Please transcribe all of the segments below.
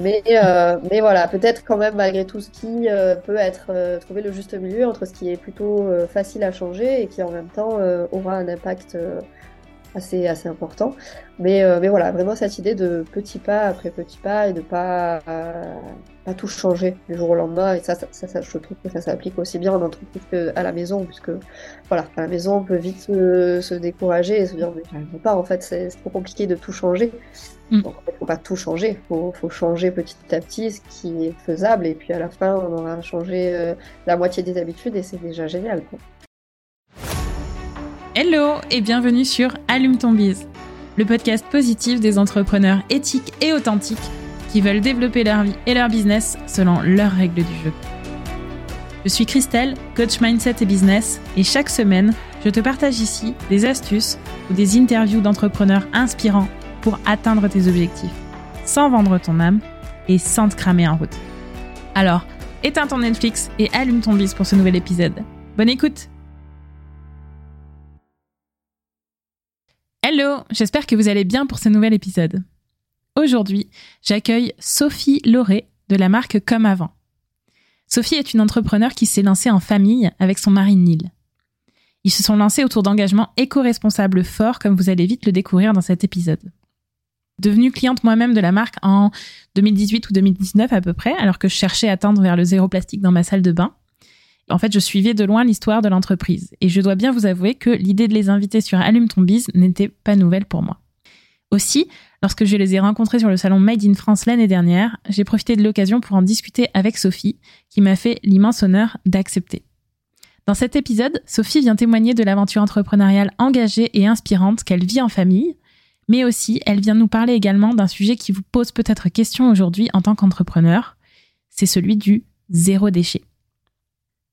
Mais, euh, mais voilà, peut-être quand même malgré tout ce qui euh, peut être euh, trouver le juste milieu entre ce qui est plutôt facile à changer et qui en même temps aura un impact assez, assez important. Mais, mais voilà, vraiment cette idée de petit pas après petit pas et de pas, pas tout changer du jour au lendemain. Et ça, ça, ça, je trouve que ça s'applique aussi bien en entreprise qu'à la maison, puisque voilà, à la maison on peut vite se, se décourager et se dire mais pas, en fait c'est trop compliqué de tout changer. Mm. Donc, il ne faut pas tout changer, il faut, changer petit à petit ce qui est faisable, et puis à la fin, on aura changé euh, la moitié des habitudes, et c'est déjà génial. Hello, et bienvenue sur Allume ton bise, le podcast positif des entrepreneurs éthiques et authentiques qui veulent développer leur vie et leur business selon leurs règles du jeu. Je suis Christelle, coach mindset et business, et chaque semaine, je te partage ici des astuces ou des interviews d'entrepreneurs inspirants pour atteindre tes objectifs, sans vendre ton âme et sans te cramer en route. Alors, éteins ton Netflix et allume ton bis pour ce nouvel épisode. Bonne écoute Hello, j'espère que vous allez bien pour ce nouvel épisode. Aujourd'hui, j'accueille Sophie Lauré de la marque Comme Avant. Sophie est une entrepreneur qui s'est lancée en famille avec son mari Neil. Ils se sont lancés autour d'engagements éco-responsables forts, comme vous allez vite le découvrir dans cet épisode devenue cliente moi-même de la marque en 2018 ou 2019 à peu près, alors que je cherchais à tendre vers le zéro plastique dans ma salle de bain. En fait, je suivais de loin l'histoire de l'entreprise. Et je dois bien vous avouer que l'idée de les inviter sur Allume ton bise n'était pas nouvelle pour moi. Aussi, lorsque je les ai rencontrés sur le salon Made in France l'année dernière, j'ai profité de l'occasion pour en discuter avec Sophie, qui m'a fait l'immense honneur d'accepter. Dans cet épisode, Sophie vient témoigner de l'aventure entrepreneuriale engagée et inspirante qu'elle vit en famille, mais aussi elle vient nous parler également d'un sujet qui vous pose peut-être question aujourd'hui en tant qu'entrepreneur, c'est celui du zéro déchet.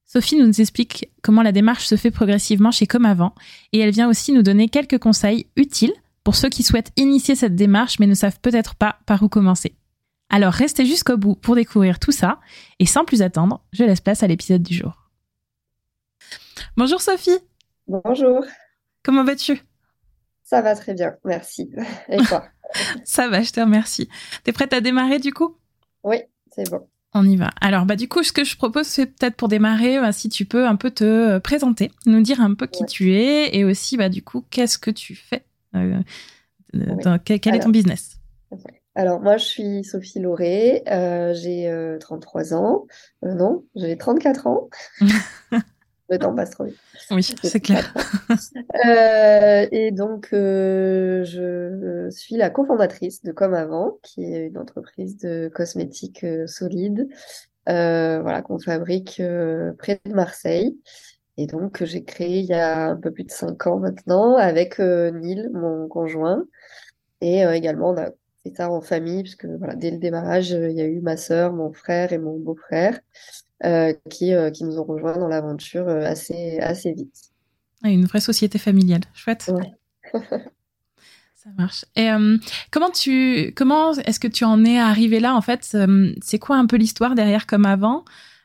Sophie nous explique comment la démarche se fait progressivement chez Comme Avant et elle vient aussi nous donner quelques conseils utiles pour ceux qui souhaitent initier cette démarche mais ne savent peut-être pas par où commencer. Alors restez jusqu'au bout pour découvrir tout ça et sans plus attendre, je laisse place à l'épisode du jour. Bonjour Sophie. Bonjour. Comment vas-tu? Ça va très bien, merci. Et toi Ça va, je te remercie. T'es prête à démarrer du coup? Oui, c'est bon. On y va. Alors, bah, du coup, ce que je propose, c'est peut-être pour démarrer, bah, si tu peux un peu te euh, présenter, nous dire un peu qui tu es et aussi, bah, du coup, qu'est-ce que tu fais euh, euh, quel, est ton business? Alors, moi, je suis Sophie Lauré, j'ai 33 ans. non, j'ai 34 ans. Le temps passe trop vite. Oui, c'est clair. Euh, et donc, euh, je suis la cofondatrice de Comme Avant, qui est une entreprise de cosmétiques euh, solides, voilà, qu'on fabrique près de Marseille. Et donc, j'ai créé il y a un peu plus de cinq ans maintenant avec Neil, mon conjoint. Et également, on a fait ça en famille, puisque voilà, dès le démarrage, il y a eu ma sœur, mon frère et mon beau-frère. Euh, qui, euh, qui nous ont rejoints dans l'aventure euh, assez, assez vite. Une vraie société familiale, chouette. Ça marche. Et comment tu, comment est-ce que tu en es arrivé là en fait? C'est quoi un peu l'histoire derrière comme avant?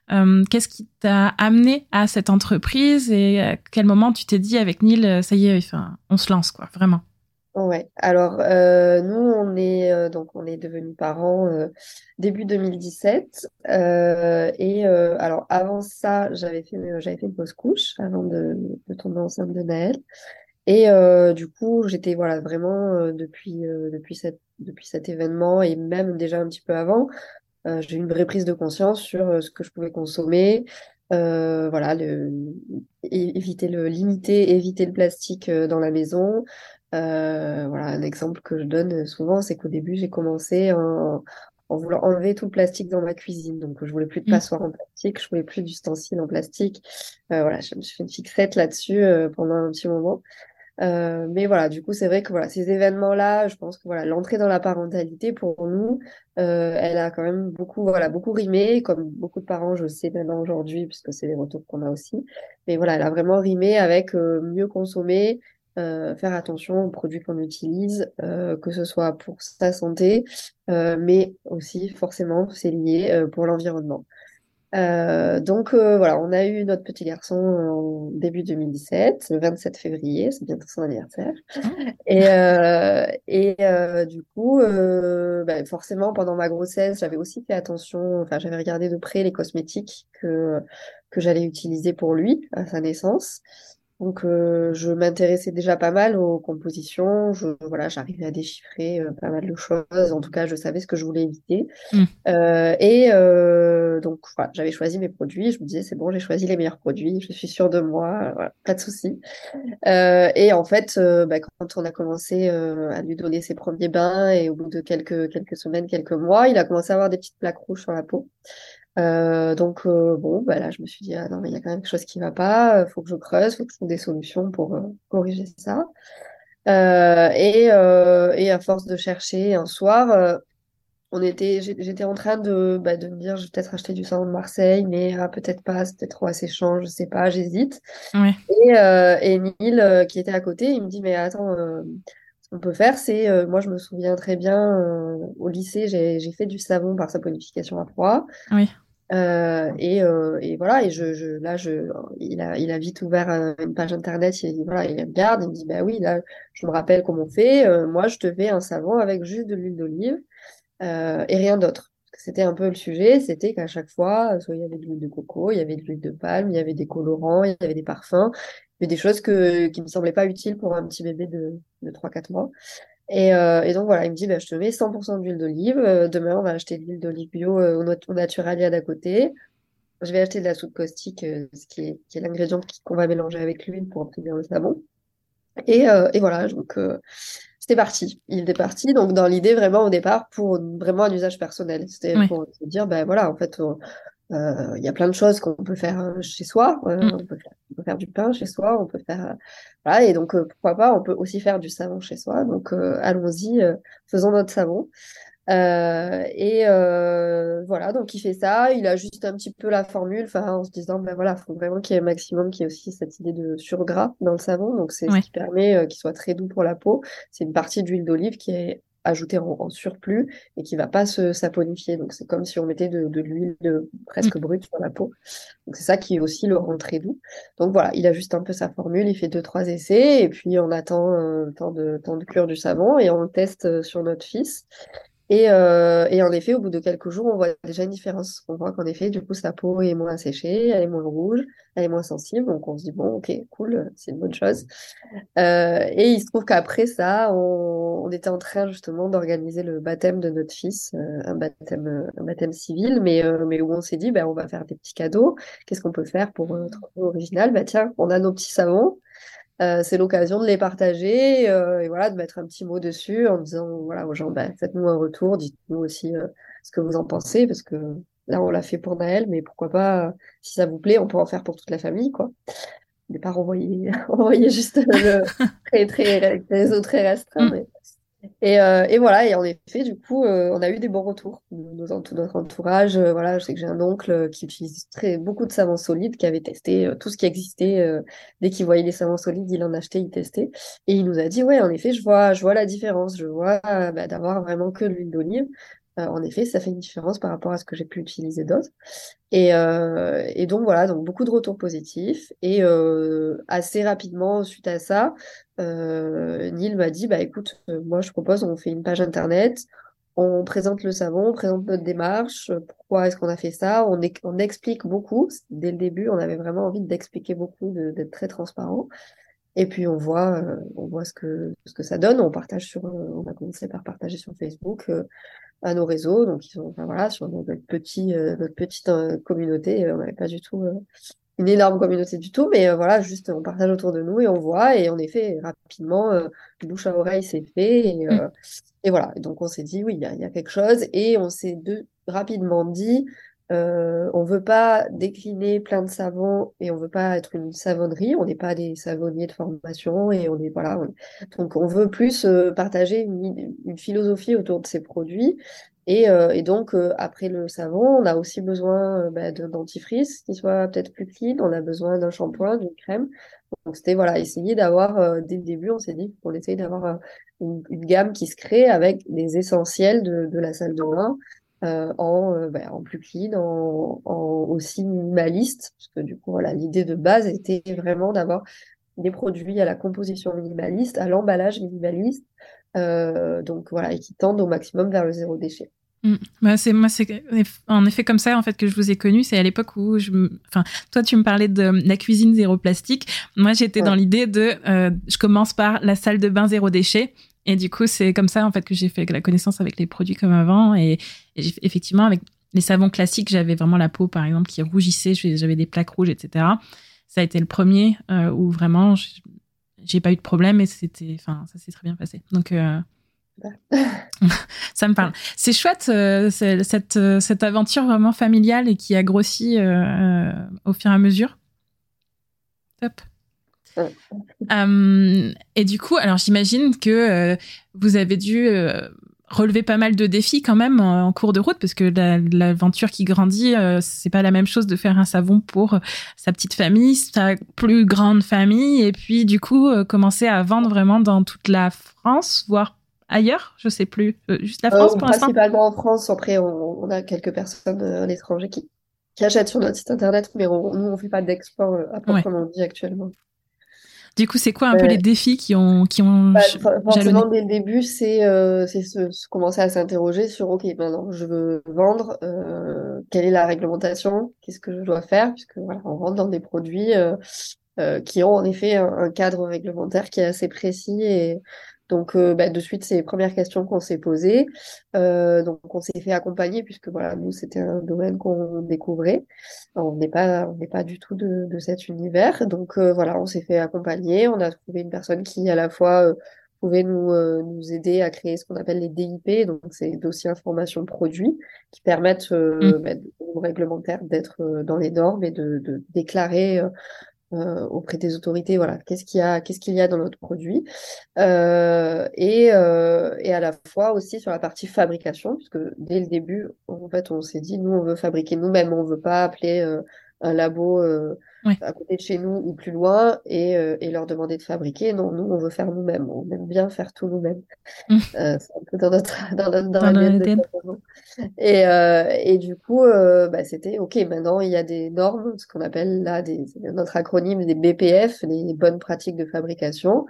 Qu'est-ce qui t'a amené à cette entreprise? Et à quel moment tu t'es dit avec Neil, ça y est, enfin, on se lance quoi, vraiment? Ouais, alors euh, nous on est euh, donc on est devenus parents euh, début 2017 et alors avant ça j'avais fait j'avais fait une pause couche avant de, de tomber enceinte de Naël. Et du coup j'étais voilà vraiment depuis depuis cette depuis cet événement et même déjà un petit peu avant j'ai eu une vraie prise de conscience sur ce que je pouvais consommer voilà le, éviter le limiter éviter le plastique dans la maison euh, voilà, un exemple que je donne souvent, c'est qu'au début, j'ai commencé en, en, voulant enlever tout le plastique dans ma cuisine. Donc, je voulais plus de mmh. passoires en plastique, je voulais plus d'ustensiles en plastique. Euh, voilà, je me suis fait une fixette là-dessus euh, pendant un petit moment. Euh, mais voilà, du coup, c'est vrai que voilà, ces événements-là, je pense que voilà, l'entrée dans la parentalité pour nous, elle a quand même beaucoup, voilà, beaucoup rimé, comme beaucoup de parents, je sais maintenant aujourd'hui, puisque c'est les retours qu'on a aussi. Mais voilà, elle a vraiment rimé avec mieux consommer, euh, faire attention aux produits qu'on utilise, euh, que ce soit pour sa santé, euh, mais aussi forcément c'est lié pour l'environnement. Donc voilà, on a eu notre petit garçon en début 2017, le 27 février, c'est bientôt son anniversaire. Et, euh, et du coup, bah, forcément, pendant ma grossesse, j'avais aussi fait attention, enfin j'avais regardé de près les cosmétiques que, que j'allais utiliser pour lui à sa naissance. Donc, euh, je m'intéressais déjà pas mal aux compositions. Je, voilà, j'arrivais à déchiffrer euh, pas mal de choses. En tout cas, je savais ce que je voulais éviter. Mm. Euh, et euh, donc, voilà, j'avais choisi mes produits. Je me disais, c'est bon, j'ai choisi les meilleurs produits. Je suis sûre de moi. Voilà, pas de souci. Euh, et en fait, bah, quand on a commencé à lui donner ses premiers bains et au bout de quelques quelques semaines, quelques mois, il a commencé à avoir des petites plaques rouges sur la peau. Euh, donc euh, bon, bah là je me suis dit ah non mais il y a quand même quelque chose qui va pas, faut que je creuse, faut que je trouve des solutions pour euh, corriger ça. Euh, et, et à force de chercher un soir, on était, j'étais en train de, bah, de me dire je vais peut-être acheter du savon de Marseille, mais ah, peut-être pas, c'est peut-être trop asséchant, je sais pas, j'hésite. Et, Neil qui était à côté, il me dit mais attends. Ce qu'on peut faire, c'est, moi je me souviens très bien, au lycée, j'ai fait du savon par saponification à froid. Oui. Euh, et, euh, et, voilà, et je, je, là, je, il, a, il a vite ouvert euh, une page internet, il, voilà, il regarde, il me dit, bah oui, là, je me rappelle comment on fait, euh, moi, je te fais un savon avec juste de l'huile d'olive euh, et rien d'autre. C'était un peu le sujet, c'était qu'à chaque fois, soit il y avait de l'huile de coco, il y avait de l'huile de palme, il y avait des colorants, il y avait des parfums, avait des choses que, qui me semblaient pas utiles pour un petit bébé de, de 3-4 mois. Et, euh, et, donc voilà, il me dit, bah, je te mets 100% d'huile d'olive. Euh, demain, on va acheter de l'huile d'olive bio euh, au, Naturalia d'à côté. Je vais acheter de la soude caustique, euh, ce qui est, qui est l'ingrédient qu'on va mélanger avec l'huile pour obtenir le savon. Et, euh, et voilà, donc c'était parti. Il était parti, donc dans l'idée vraiment au départ pour vraiment un usage personnel. C'était Oui. pour se dire, ben voilà, en fait, euh, il y a plein de choses qu'on peut faire chez soi. Euh, Mm. on peut faire, peut faire du pain chez soi, on peut faire euh, voilà et donc euh, pourquoi pas, on peut aussi faire du savon chez soi. Donc euh, allons-y, faisons notre savon. Euh, et euh, voilà, donc il fait ça, il ajuste un petit peu la formule, enfin en se disant ben voilà, faut vraiment qu'il y ait un maximum, qu'il y ait aussi cette idée de surgras dans le savon. Donc c'est ce qui permet euh, qu'il soit très doux pour la peau. C'est une partie d'huile d'olive qui est ajoutée en, en surplus et qui va pas se saponifier. Donc c'est comme si on mettait de, de l'huile de- presque brute sur la peau. Donc c'est ça qui aussi le rend très doux. Donc voilà, il ajuste un peu sa formule, il fait deux trois essais et puis on attend euh, temps de temps de cure du savon et on le teste euh, sur notre fils. Et, euh, et en effet, au bout de quelques jours, on voit déjà une différence. On voit qu'en effet, du coup, sa peau est moins asséchée, elle est moins rouge, elle est moins sensible. Donc on se dit bon, ok, cool, c'est une bonne chose. Euh, et il se trouve qu'après ça, on, on était en train justement d'organiser le baptême de notre fils, euh, un baptême, un baptême civil, mais, euh, mais où on s'est dit, ben, on va faire des petits cadeaux. Qu'est-ce qu'on peut faire pour euh, peu original? Bah tiens, on a nos petits savons. Euh, c'est l'occasion de les partager euh, et voilà de mettre un petit mot dessus en disant voilà aux gens bah, faites-nous un retour, dites-nous aussi euh, ce que vous en pensez parce que là on l'a fait pour Naël mais pourquoi pas euh, si ça vous plaît on peut en faire pour toute la famille quoi. Pas renvoyer renvoyer juste le très très réseau très restreint Mm. mais et, euh, et voilà, et en effet, du coup, euh, on a eu des bons retours de tout notre entourage. euh, voilà, je sais que j'ai un oncle euh, qui utilise très, beaucoup de savons solides, qui avait testé euh, tout ce qui existait. dès qu'il voyait les savons solides, il en achetait, il testait. Et il nous a dit, ouais, en effet, je vois, je vois la différence. Je vois bah, d'avoir vraiment que de l'huile d'olive. Euh, en effet, ça fait une différence par rapport à ce que j'ai pu utiliser d'autres. Et, euh, donc voilà, donc beaucoup de retours positifs. Et euh, assez rapidement, suite à ça, Neil m'a dit, bah écoute, moi je propose, on fait une page internet, on présente le savon, on présente notre démarche, pourquoi est-ce qu'on a fait ça, on, ex- on explique beaucoup. Dès le début, on avait vraiment envie d'expliquer beaucoup, d'être très transparent. Et puis on voit, on voit ce que, ce que ça donne. On partage sur, on a commencé par partager sur Facebook, à nos réseaux. Donc ils sont, enfin, voilà, sur notre petit, euh, notre petite euh, communauté. On n'avait pas du tout euh, une énorme communauté du tout, mais euh, voilà, juste on partage autour de nous et on voit. Et en effet, rapidement, euh, bouche à oreille, c'est fait. Et, euh, et voilà. Et donc on s'est dit, oui, il y a, il y a quelque chose. Et on s'est de, rapidement dit, euh, on veut pas décliner plein de savons et on veut pas être une savonnerie. On n'est pas des savonniers de formation et on est voilà. on- donc on veut plus euh, partager une, philosophie autour de ces produits. Et, euh, donc après le savon, on a aussi besoin bah, d'un dentifrice qui soit peut-être plus clean. On a besoin d'un shampoing, d'une crème. Donc c'était voilà, essayer d'avoir dès le début, on s'est dit qu'on essaye d'avoir une, une gamme qui se crée avec des essentiels de, de la salle de bain en, ben, en plus clean, en, en, aussi minimaliste, parce que du coup, voilà, l'idée de base était vraiment d'avoir des produits à la composition minimaliste, à l'emballage minimaliste, donc voilà, et qui tendent au maximum vers le zéro déchet. Mm. Bah, c'est moi c'est en effet comme ça en fait que je vous ai connu c'est à l'époque où je enfin toi tu me parlais de la cuisine zéro plastique moi j'étais dans l'idée de euh, je commence par la salle de bain zéro déchet et du coup c'est comme ça en fait que j'ai fait la connaissance avec les produits comme avant et, effectivement avec les savons classiques j'avais vraiment la peau par exemple qui rougissait j'avais des plaques rouges etc ça a été le premier euh, où vraiment j'ai pas eu de problème et c'était enfin ça s'est très bien passé donc euh, ça me parle. C'est chouette euh, cette, cette aventure vraiment familiale et qui a grossi au fur et à mesure. Top. Et du coup, alors j'imagine que vous avez dû relever pas mal de défis quand même en, cours de route parce que l'aventure qui grandit, c'est pas la même chose de faire un savon pour sa petite famille, sa plus grande famille et puis du coup commencer à vendre vraiment dans toute la France, voire ailleurs Je sais plus. Euh, juste la France euh, pour l'instant Principalement en France. Après, on, a quelques personnes euh, à l'étranger qui, qui, achètent sur notre site internet, mais on, nous, on fait pas d'export à proprement dit actuellement. Du coup, c'est quoi un peu les défis qui ont qui ont bah, Forcément, dès le début, c'est c'est se, commencer à s'interroger sur OK, maintenant, je veux vendre. quelle est la réglementation Qu'est-ce que je dois faire Puisque voilà, on rentre dans des produits qui ont en effet un, un, cadre réglementaire qui est assez précis et donc, euh, bah, de suite, c'est les premières questions qu'on s'est posées. Euh, donc, on s'est fait accompagner puisque voilà, nous, c'était un domaine qu'on découvrait. On n'est pas, on n'est pas du tout de, de cet univers. Donc, euh, voilà, on s'est fait accompagner. On a trouvé une personne qui, à la fois, pouvait nous, nous aider à créer ce qu'on appelle les DIP, donc c'est dossiers information produit, qui permettent mmh. bah, aux réglementaires d'être dans les normes et de, de déclarer euh, auprès des autorités, voilà, qu'est-ce qu'il y a, qu'est-ce qu'il y a dans notre produit, euh, et, euh, et à la fois aussi sur la partie fabrication, puisque dès le début, en fait, on s'est dit, nous, on veut fabriquer nous-mêmes, on veut pas appeler un labo à côté de chez nous ou plus loin et, et, leur demander de fabriquer. Non, nous, on veut faire nous-mêmes. On aime bien faire tout nous-mêmes. Mmh. c'est un peu dans notre dans, dans, dans, et, euh, et du coup, euh, bah, c'était OK, maintenant il y a des normes, ce qu'on appelle là des, notre acronyme des BPF, les bonnes pratiques de fabrication.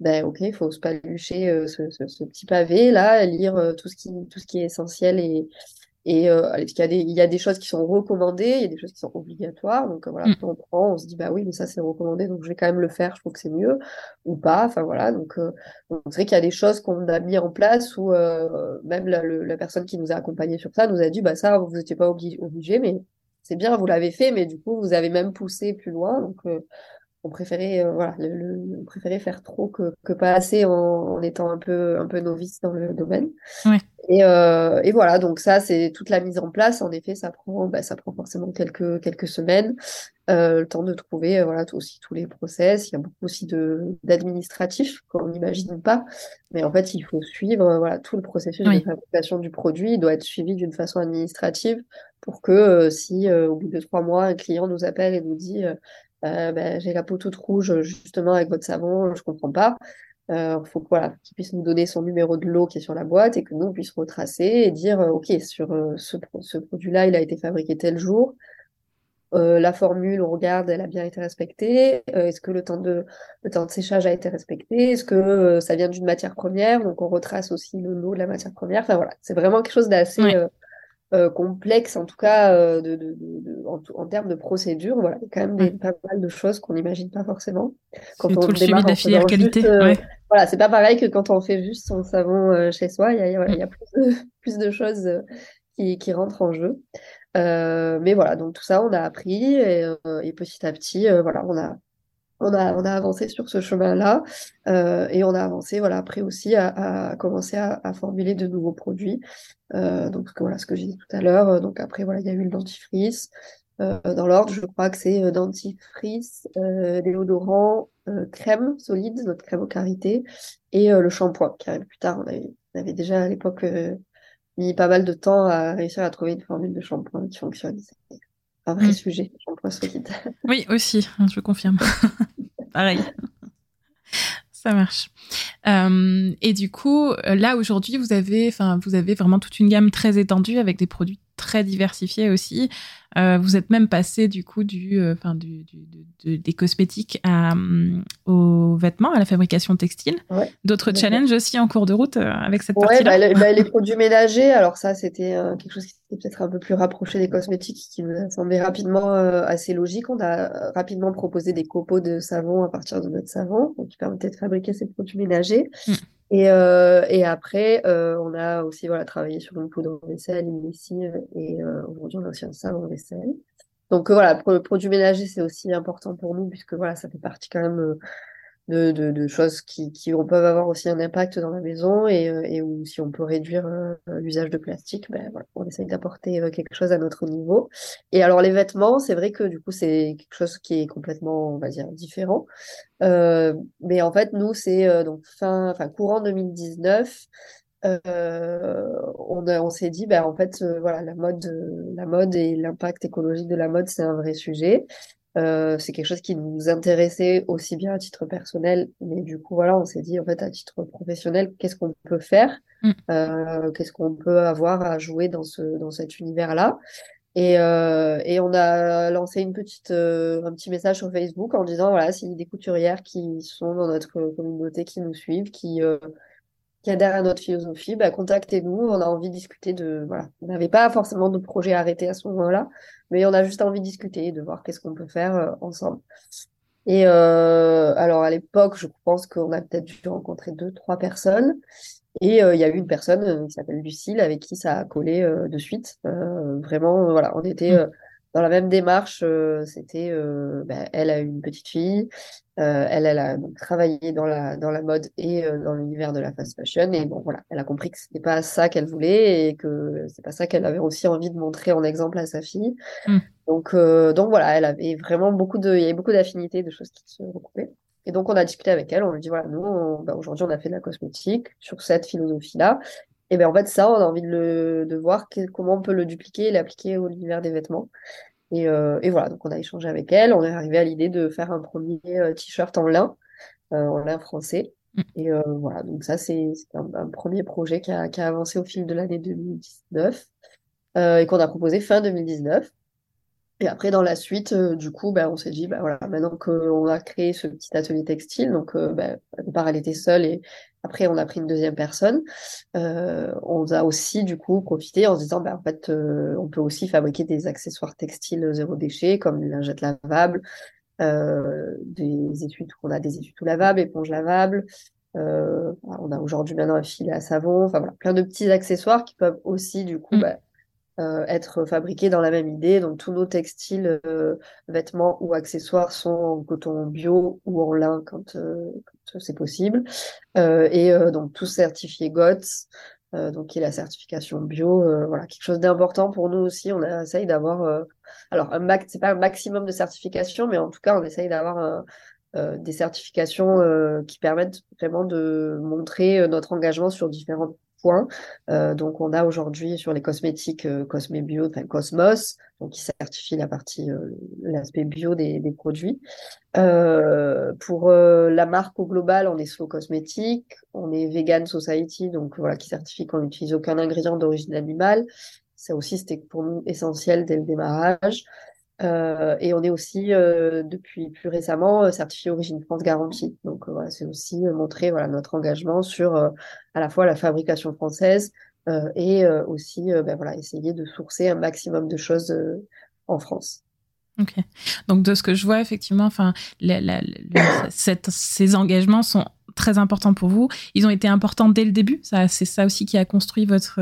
Ben OK, il faut se palucher euh, ce, ce, ce, petit pavé là, lire euh, tout ce qui tout ce qui est essentiel et et euh, il, y a des, il y a des choses qui sont recommandées, il y a des choses qui sont obligatoires. Donc voilà, mm. on prend, on se dit bah oui, mais ça c'est recommandé, donc je vais quand même le faire. Je trouve que c'est mieux ou pas. Enfin voilà, donc euh, on qu'il y a des choses qu'on a mis en place où euh, même la, la, personne qui nous a accompagnés sur ça nous a dit bah ça vous n'étiez pas obligé, obligé, mais c'est bien, vous l'avez fait, mais du coup vous avez même poussé plus loin. Donc euh, on préférait voilà, le, on préférait faire trop que, que pas assez en, en, étant un peu un peu novice dans le domaine. Et, euh, et, voilà, donc ça, c'est toute la mise en place. En effet, ça prend, bah, ça prend forcément quelques quelques semaines, euh, le temps de trouver euh, voilà aussi tous les process. Il y a beaucoup aussi de d'administratif qu'on n'imagine pas, mais en fait, il faut suivre euh, voilà tout le processus de fabrication du produit. Il doit être suivi d'une façon administrative pour que euh, si au bout de trois mois, un client nous appelle et nous dit bah, j'ai la peau toute rouge justement avec votre savon, je comprends pas. Il euh, faut voilà, qu'il puisse nous donner son numéro de lot qui est sur la boîte et que nous, on puisse retracer et dire, euh, OK, sur euh, ce, ce produit-là, il a été fabriqué tel jour. la formule, on regarde, elle a bien été respectée. Est-ce que le temps de le temps de séchage a été respecté? Est-ce que ça vient d'une matière première? Donc on retrace aussi le lot de la matière première. Enfin voilà, c'est vraiment quelque chose d'assez euh, complexe, en tout cas euh, de, de, de, en, en, termes de procédure. Voilà, il y a quand même des, pas mal de choses qu'on n'imagine pas forcément. Quand on tout le suivi de la filière qualité. Euh, ouais. Voilà, c'est pas pareil que quand on fait juste son savon chez soi. Il y a, il y a plus, de, plus de choses qui, qui rentrent en jeu. mais voilà, donc tout ça, on a appris et, et petit à petit, voilà, on a on a, on a avancé sur ce chemin-là euh, et on a avancé voilà après aussi à, à commencer à, à, formuler de nouveaux produits. Euh, donc voilà ce que j'ai dit tout à l'heure. Donc après voilà il y a eu le dentifrice. Euh, dans l'ordre, je crois que c'est euh, dentifrice, euh, déodorant, euh, crème solide, notre crème aux carités, et le shampoing qui arrive plus tard. On avait, on avait déjà à l'époque mis pas mal de temps à réussir à trouver une formule de shampoing qui fonctionne un vrai mm. sujet, shampoing solide. Oui, aussi, je confirme. Pareil. Ça marche. Euh, et du coup, là aujourd'hui, vous avez vraiment toute une gamme très étendue avec des produits très diversifiés aussi. Euh, vous êtes même passé du coup du, euh, enfin du, du, des cosmétiques à, euh, aux vêtements, à la fabrication textile. D'autres challenges aussi en cours de route avec cette partie-là. Bah, bah, les produits ménagers. Alors ça, c'était quelque chose qui était peut-être un peu plus rapproché des cosmétiques, qui nous a semblé rapidement assez logique. On a rapidement proposé des copeaux de savon à partir de notre savon, qui permettait de fabriquer ces produits ménagers. Mm. Et, euh, et après, euh, on a aussi voilà, travaillé sur une poudre vaisselle, une lessive, et euh, aujourd'hui, on a aussi un savon vaisselle. Donc voilà, pour le produit ménager, c'est aussi important pour nous, puisque voilà, ça fait partie quand même de, choses qui, qui peuvent avoir aussi un impact dans la maison et, euh, et où si on peut réduire euh, l'usage de plastique, ben, on essaye d'apporter euh, quelque chose à notre niveau. Et alors les vêtements, c'est vrai que du coup c'est quelque chose qui est complètement, on va dire, différent. Mais en fait, nous, c'est donc fin, enfin courant 2019. Euh, on, on s'est dit, ben, en fait, voilà, la mode, la mode et l'impact écologique de la mode, c'est un vrai sujet. Euh, c'est quelque chose qui nous intéressait aussi bien à titre personnel, mais du coup, voilà, on s'est dit, en fait, à titre professionnel, qu'est-ce qu'on peut faire? Mm. euh, Qu'est-ce qu'on peut avoir à jouer dans, ce, dans cet univers-là? Et, euh, et on a lancé une petite, euh, un petit message sur Facebook en disant, voilà, s'il y a des couturières qui sont dans notre communauté, qui nous suivent, qui, euh, qui adhèrent à notre philosophie, bah, contactez-nous. On a envie de discuter de, voilà, on n'avait pas forcément de projet arrêté à ce moment-là, mais on a juste envie de discuter, de voir qu'est-ce qu'on peut faire euh, ensemble. Et euh, alors à l'époque, je pense qu'on a peut-être dû rencontrer deux, trois personnes. Et euh, il y a eu une personne euh, qui s'appelle Lucille avec qui ça a collé de suite. vraiment, voilà, on était mmh dans la même démarche, euh, c'était, euh, bah, elle a une petite fille, euh, elle, elle a donc, travaillé dans la dans la mode et dans l'univers de la fast fashion et bon voilà, elle a compris que c'était pas ça qu'elle voulait et que c'est pas ça qu'elle avait aussi envie de montrer en exemple à sa fille. Mmh. Donc donc voilà, elle avait vraiment beaucoup de, il y avait beaucoup d'affinités, de choses qui se recoupaient. Et donc on a discuté avec elle, on lui dit voilà, nous bah, aujourd'hui on a fait de la cosmétique sur cette philosophie-là et bien en fait, ça, on a envie de, le, de voir comment on peut le dupliquer et l'appliquer au l'univers des vêtements. Et, euh, et, voilà, donc on a échangé avec elle. On est arrivé à l'idée de faire un premier euh, t-shirt en lin, euh, en lin français. Mm. Et voilà, donc ça, c'est un, premier projet qui a, qui a, avancé au fil de l'année 2019 et qu'on a proposé fin 2019. Et après, dans la suite, du coup, bah, on s'est dit, bah, voilà, maintenant qu'on a créé ce petit atelier textile, donc bah, au départ, elle était seule et après, on a pris une deuxième personne. Euh, on a aussi, du coup, profité en se disant, bah, en fait, euh, on peut aussi fabriquer des accessoires textiles zéro déchet, comme une lingette lavable, euh, des études, on a des études tout lavables, éponges lavables. Euh, on a aujourd'hui maintenant un filet à savon. Enfin voilà, plein de petits accessoires qui peuvent aussi, du coup, mm. bah, euh, être fabriqués dans la même idée. Donc tous nos textiles, euh, vêtements ou accessoires sont en coton bio ou en lin quand, euh, c'est possible. et donc tous certifiés GOTS, donc qui est la certification bio. voilà, quelque chose d'important pour nous aussi. On essaye d'avoir, alors un max, c'est pas un maximum de certification, mais en tout cas on essaye d'avoir des certifications qui permettent vraiment de montrer notre engagement sur différentes euh, donc, on a aujourd'hui sur les cosmétiques euh, enfin Cosmos, donc qui certifie la partie, euh, l'aspect bio des, des produits. Euh, pour la marque au global, on est Slow Cosmétique, on est Vegan Society, donc voilà, qui certifie qu'on n'utilise aucun ingrédient d'origine animale. Ça aussi, c'était pour nous essentiel dès le démarrage. Euh, et on est aussi, euh, depuis plus récemment, euh, certifié Origine France Garantie. Donc voilà, c'est aussi montrer voilà, notre engagement sur à la fois la fabrication française et aussi ben, voilà, essayer de sourcer un maximum de choses en France. Ok. Donc de ce que je vois, effectivement, enfin, ces engagements sont très importants pour vous. Ils ont été importants dès le début. C'est ça aussi qui a construit votre,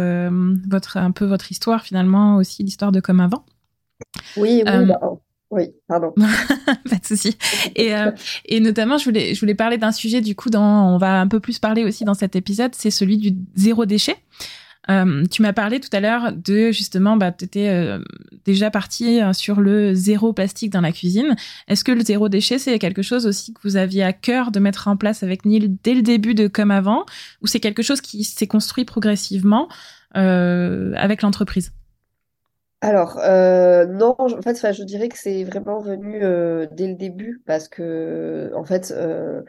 votre, un peu votre histoire finalement aussi l'histoire de Comme avant. Oui, oui, euh, bah, oh, oui, pardon. pas de souci. Et, euh, et notamment, je voulais, je voulais parler d'un sujet, du coup, dont on va un peu plus parler aussi dans cet épisode, c'est celui du zéro déchet. Euh, tu m'as parlé tout à l'heure de justement, bah, tu étais euh, déjà parti sur le zéro plastique dans la cuisine. Est-ce que le zéro déchet, c'est quelque chose aussi que vous aviez à cœur de mettre en place avec Neil dès le début de Comme avant, ou c'est quelque chose qui s'est construit progressivement euh, avec l'entreprise? Alors, euh, non, en fait, je dirais que c'est vraiment venu euh, dès le début parce que, en fait, euh,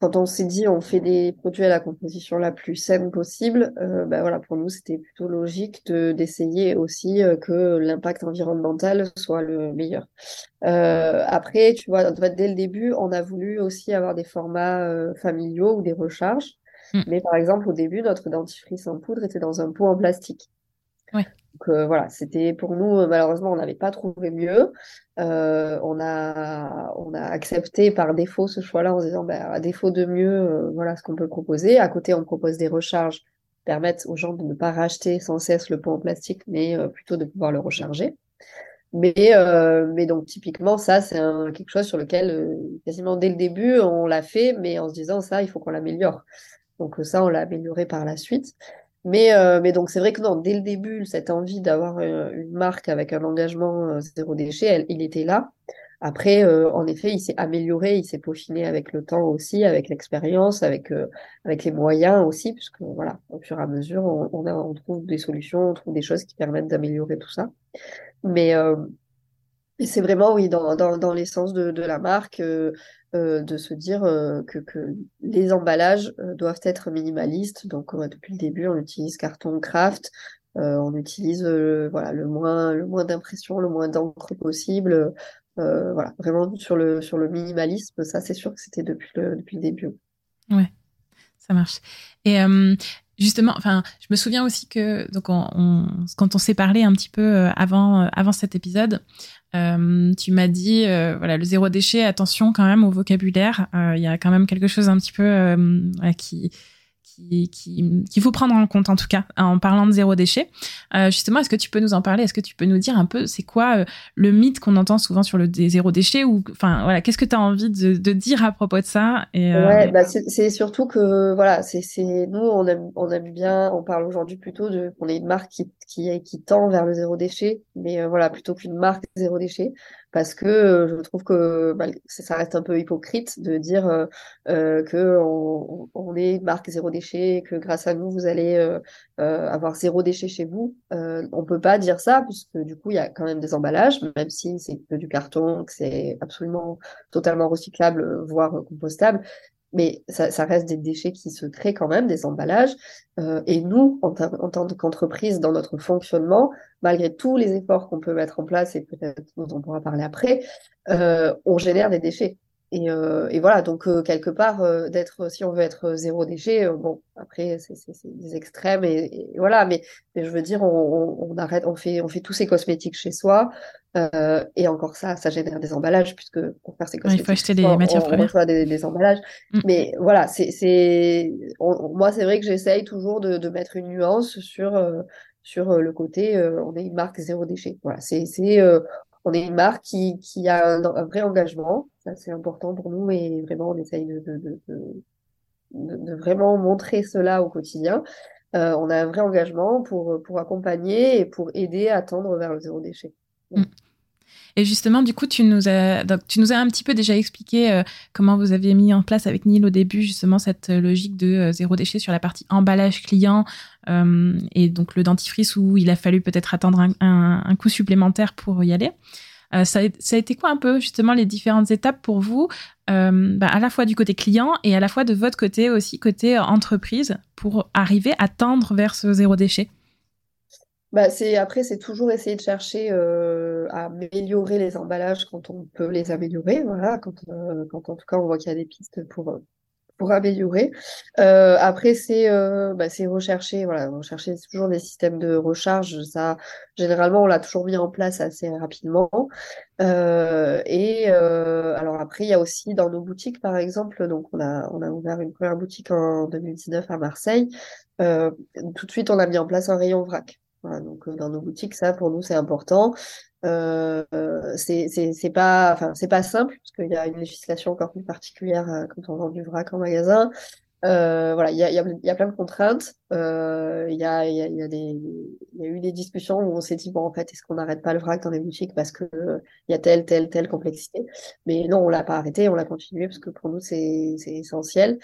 quand on s'est dit on fait des produits à la composition la plus saine possible, ben voilà, pour nous c'était plutôt logique de d'essayer aussi que l'impact environnemental soit le meilleur. Euh, après, tu vois, en fait, dès le début, on a voulu aussi avoir des formats familiaux ou des recharges. Mm. Mais par exemple, au début, notre dentifrice en poudre était dans un pot en plastique. Ouais. Donc euh, voilà, c'était pour nous, euh, malheureusement, on n'avait pas trouvé mieux. Euh, on a, on a accepté par défaut ce choix-là en se disant, ben, à défaut de mieux, voilà ce qu'on peut proposer. À côté, on propose des recharges qui permettent aux gens de ne pas racheter sans cesse le pot en plastique, mais plutôt de pouvoir le recharger. Mais, mais donc typiquement, ça, c'est quelque chose sur lequel, quasiment dès le début, on l'a fait, mais en se disant, ça, il faut qu'on l'améliore. Donc ça, on l'a amélioré par la suite. Mais, euh, mais donc c'est vrai que non, dès le début, cette envie d'avoir euh, une marque avec un engagement euh, zéro déchet, elle, il était là. Après, euh, en effet, il s'est amélioré, il s'est peaufiné avec le temps aussi, avec l'expérience, avec, euh, avec les moyens aussi, puisque voilà, au fur et à mesure, on, on, a, on trouve des solutions, on trouve des choses qui permettent d'améliorer tout ça. Mais euh, c'est vraiment, oui, dans, dans, dans l'essence de, de la marque, euh, de se dire euh, que, que les emballages euh, doivent être minimalistes. Donc, depuis le début, on utilise carton craft, on utilise voilà, le moins, le moins d'impression, le moins d'encre possible. Voilà, vraiment sur le, sur le minimalisme, ça, c'est sûr que c'était depuis le, depuis le début. Ouais, ça marche. Et justement, enfin, je me souviens aussi que donc on, quand on s'est parlé un petit peu avant avant cet épisode, euh, tu m'as dit euh, voilà le zéro déchet, attention quand même au vocabulaire. Euh, Il y a quand même quelque chose un petit peu euh, qui qu'il qui, qui faut prendre en compte en tout cas en parlant de zéro déchet. Euh, justement, est-ce que tu peux nous en parler? Est-ce que tu peux nous dire un peu c'est quoi euh, le mythe qu'on entend souvent sur le zéro déchet ou enfin voilà qu'est-ce que tu as envie de, de, dire à propos de ça? Et, euh... Ouais, bah c'est surtout que voilà c'est nous on aime on aime bien on parle aujourd'hui plutôt de qu'on est une marque qui qui qui tend vers le zéro déchet mais voilà plutôt qu'une marque zéro déchet parce que euh, je trouve que bah, ça reste un peu hypocrite de dire euh, euh, que on, est marque zéro déchet, que grâce à nous vous allez euh, euh, avoir zéro déchet chez vous. on peut pas dire ça puisque du coup il y a quand même des emballages, même si c'est que du carton, que c'est absolument totalement recyclable, voire compostable mais ça, reste des déchets qui se créent quand même, des emballages. Euh, et nous, en, en tant qu'entreprise, dans notre fonctionnement, malgré tous les efforts qu'on peut mettre en place, et peut-être dont on pourra parler après, euh, on génère des déchets. Et, euh, et voilà, donc euh, quelque part, euh, d'être, si on veut être zéro déchet, bon, après c'est des extrêmes et, et voilà, mais, mais, je veux dire, on, on, on, arrête, on fait, on fait tous ces cosmétiques chez soi, et encore ça, ça génère des emballages puisque pour faire ces cosmétiques, ouais, il faut acheter des matières on, premières, reçoit des, des emballages. Mm. Mais voilà, c'est, moi c'est vrai que j'essaye toujours de, de, mettre une nuance sur sur le côté, on est une marque zéro déchet. Voilà, c'est, c'est on est une marque qui, a un, vrai engagement, ça c'est important pour nous et vraiment on essaye de, de, de, de, de vraiment montrer cela au quotidien. Euh, on a un vrai engagement pour, pour accompagner et pour aider à tendre vers le zéro déchet. Mm. Et justement, du coup, tu nous as, donc, tu nous as un petit peu déjà expliqué euh, comment vous aviez mis en place avec Neil au début justement cette logique de euh, zéro déchet sur la partie emballage client euh, et donc le dentifrice où il a fallu peut-être attendre un, un, coup supplémentaire pour y aller. Euh, ça, a, été quoi un peu justement les différentes étapes pour vous, bah, à la fois du côté client et à la fois de votre côté aussi côté entreprise pour arriver à tendre vers ce zéro déchet? Bah, c'est après c'est toujours essayer de chercher euh, à améliorer les emballages quand on peut les améliorer voilà quand euh, quand en tout cas on voit qu'il y a des pistes pour pour améliorer. Euh, après c'est bah, c'est rechercher voilà rechercher toujours des systèmes de recharge. Ça généralement on l'a toujours mis en place assez rapidement. Et alors après il y a aussi dans nos boutiques par exemple donc on a on a ouvert une première boutique en 2019 à Marseille. Tout de suite on a mis en place un rayon vrac voilà, donc dans nos boutiques, ça pour nous c'est important. Euh, c'est pas, enfin c'est pas simple parce qu'il y a une législation encore plus particulière euh, quand on vend du vrac en magasin. Euh, voilà, il y a, y, y a plein de contraintes. Euh, il y, a, y, a, des, y a eu des discussions où on s'est dit bon en fait est-ce qu'on n'arrête pas le vrac dans les boutiques parce que il y a telle telle telle complexité. Mais non, on l'a pas arrêté, on l'a continué parce que pour nous c'est c'est essentiel.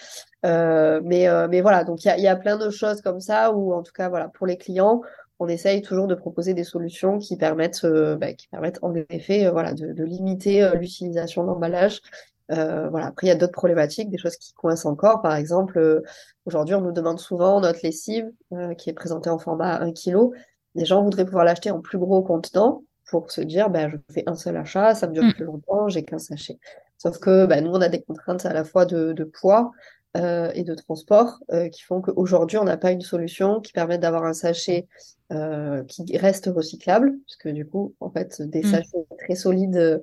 Euh, mais mais voilà, donc il y a, y a plein de choses comme ça où en tout cas voilà pour les clients on essaye toujours de proposer des solutions qui permettent, euh, bah, qui permettent en effet, euh, voilà, de, de limiter euh, l'utilisation d'emballage voilà. Après, il y a d'autres problématiques, des choses qui coincent encore. Par exemple, aujourd'hui, on nous demande souvent notre lessive qui est présentée en format 1 kg. Les gens voudraient pouvoir l'acheter en plus gros contenant pour se dire, ben, je fais un seul achat, ça me dure mm. plus longtemps, j'ai qu'un sachet. Sauf que ben, nous, on a des contraintes à la fois de, de poids euh, et de transport euh, qui font qu'aujourd'hui, on n'a pas une solution qui permette d'avoir un sachet euh, qui reste recyclable, puisque du coup, en fait, des mm. sachets très solides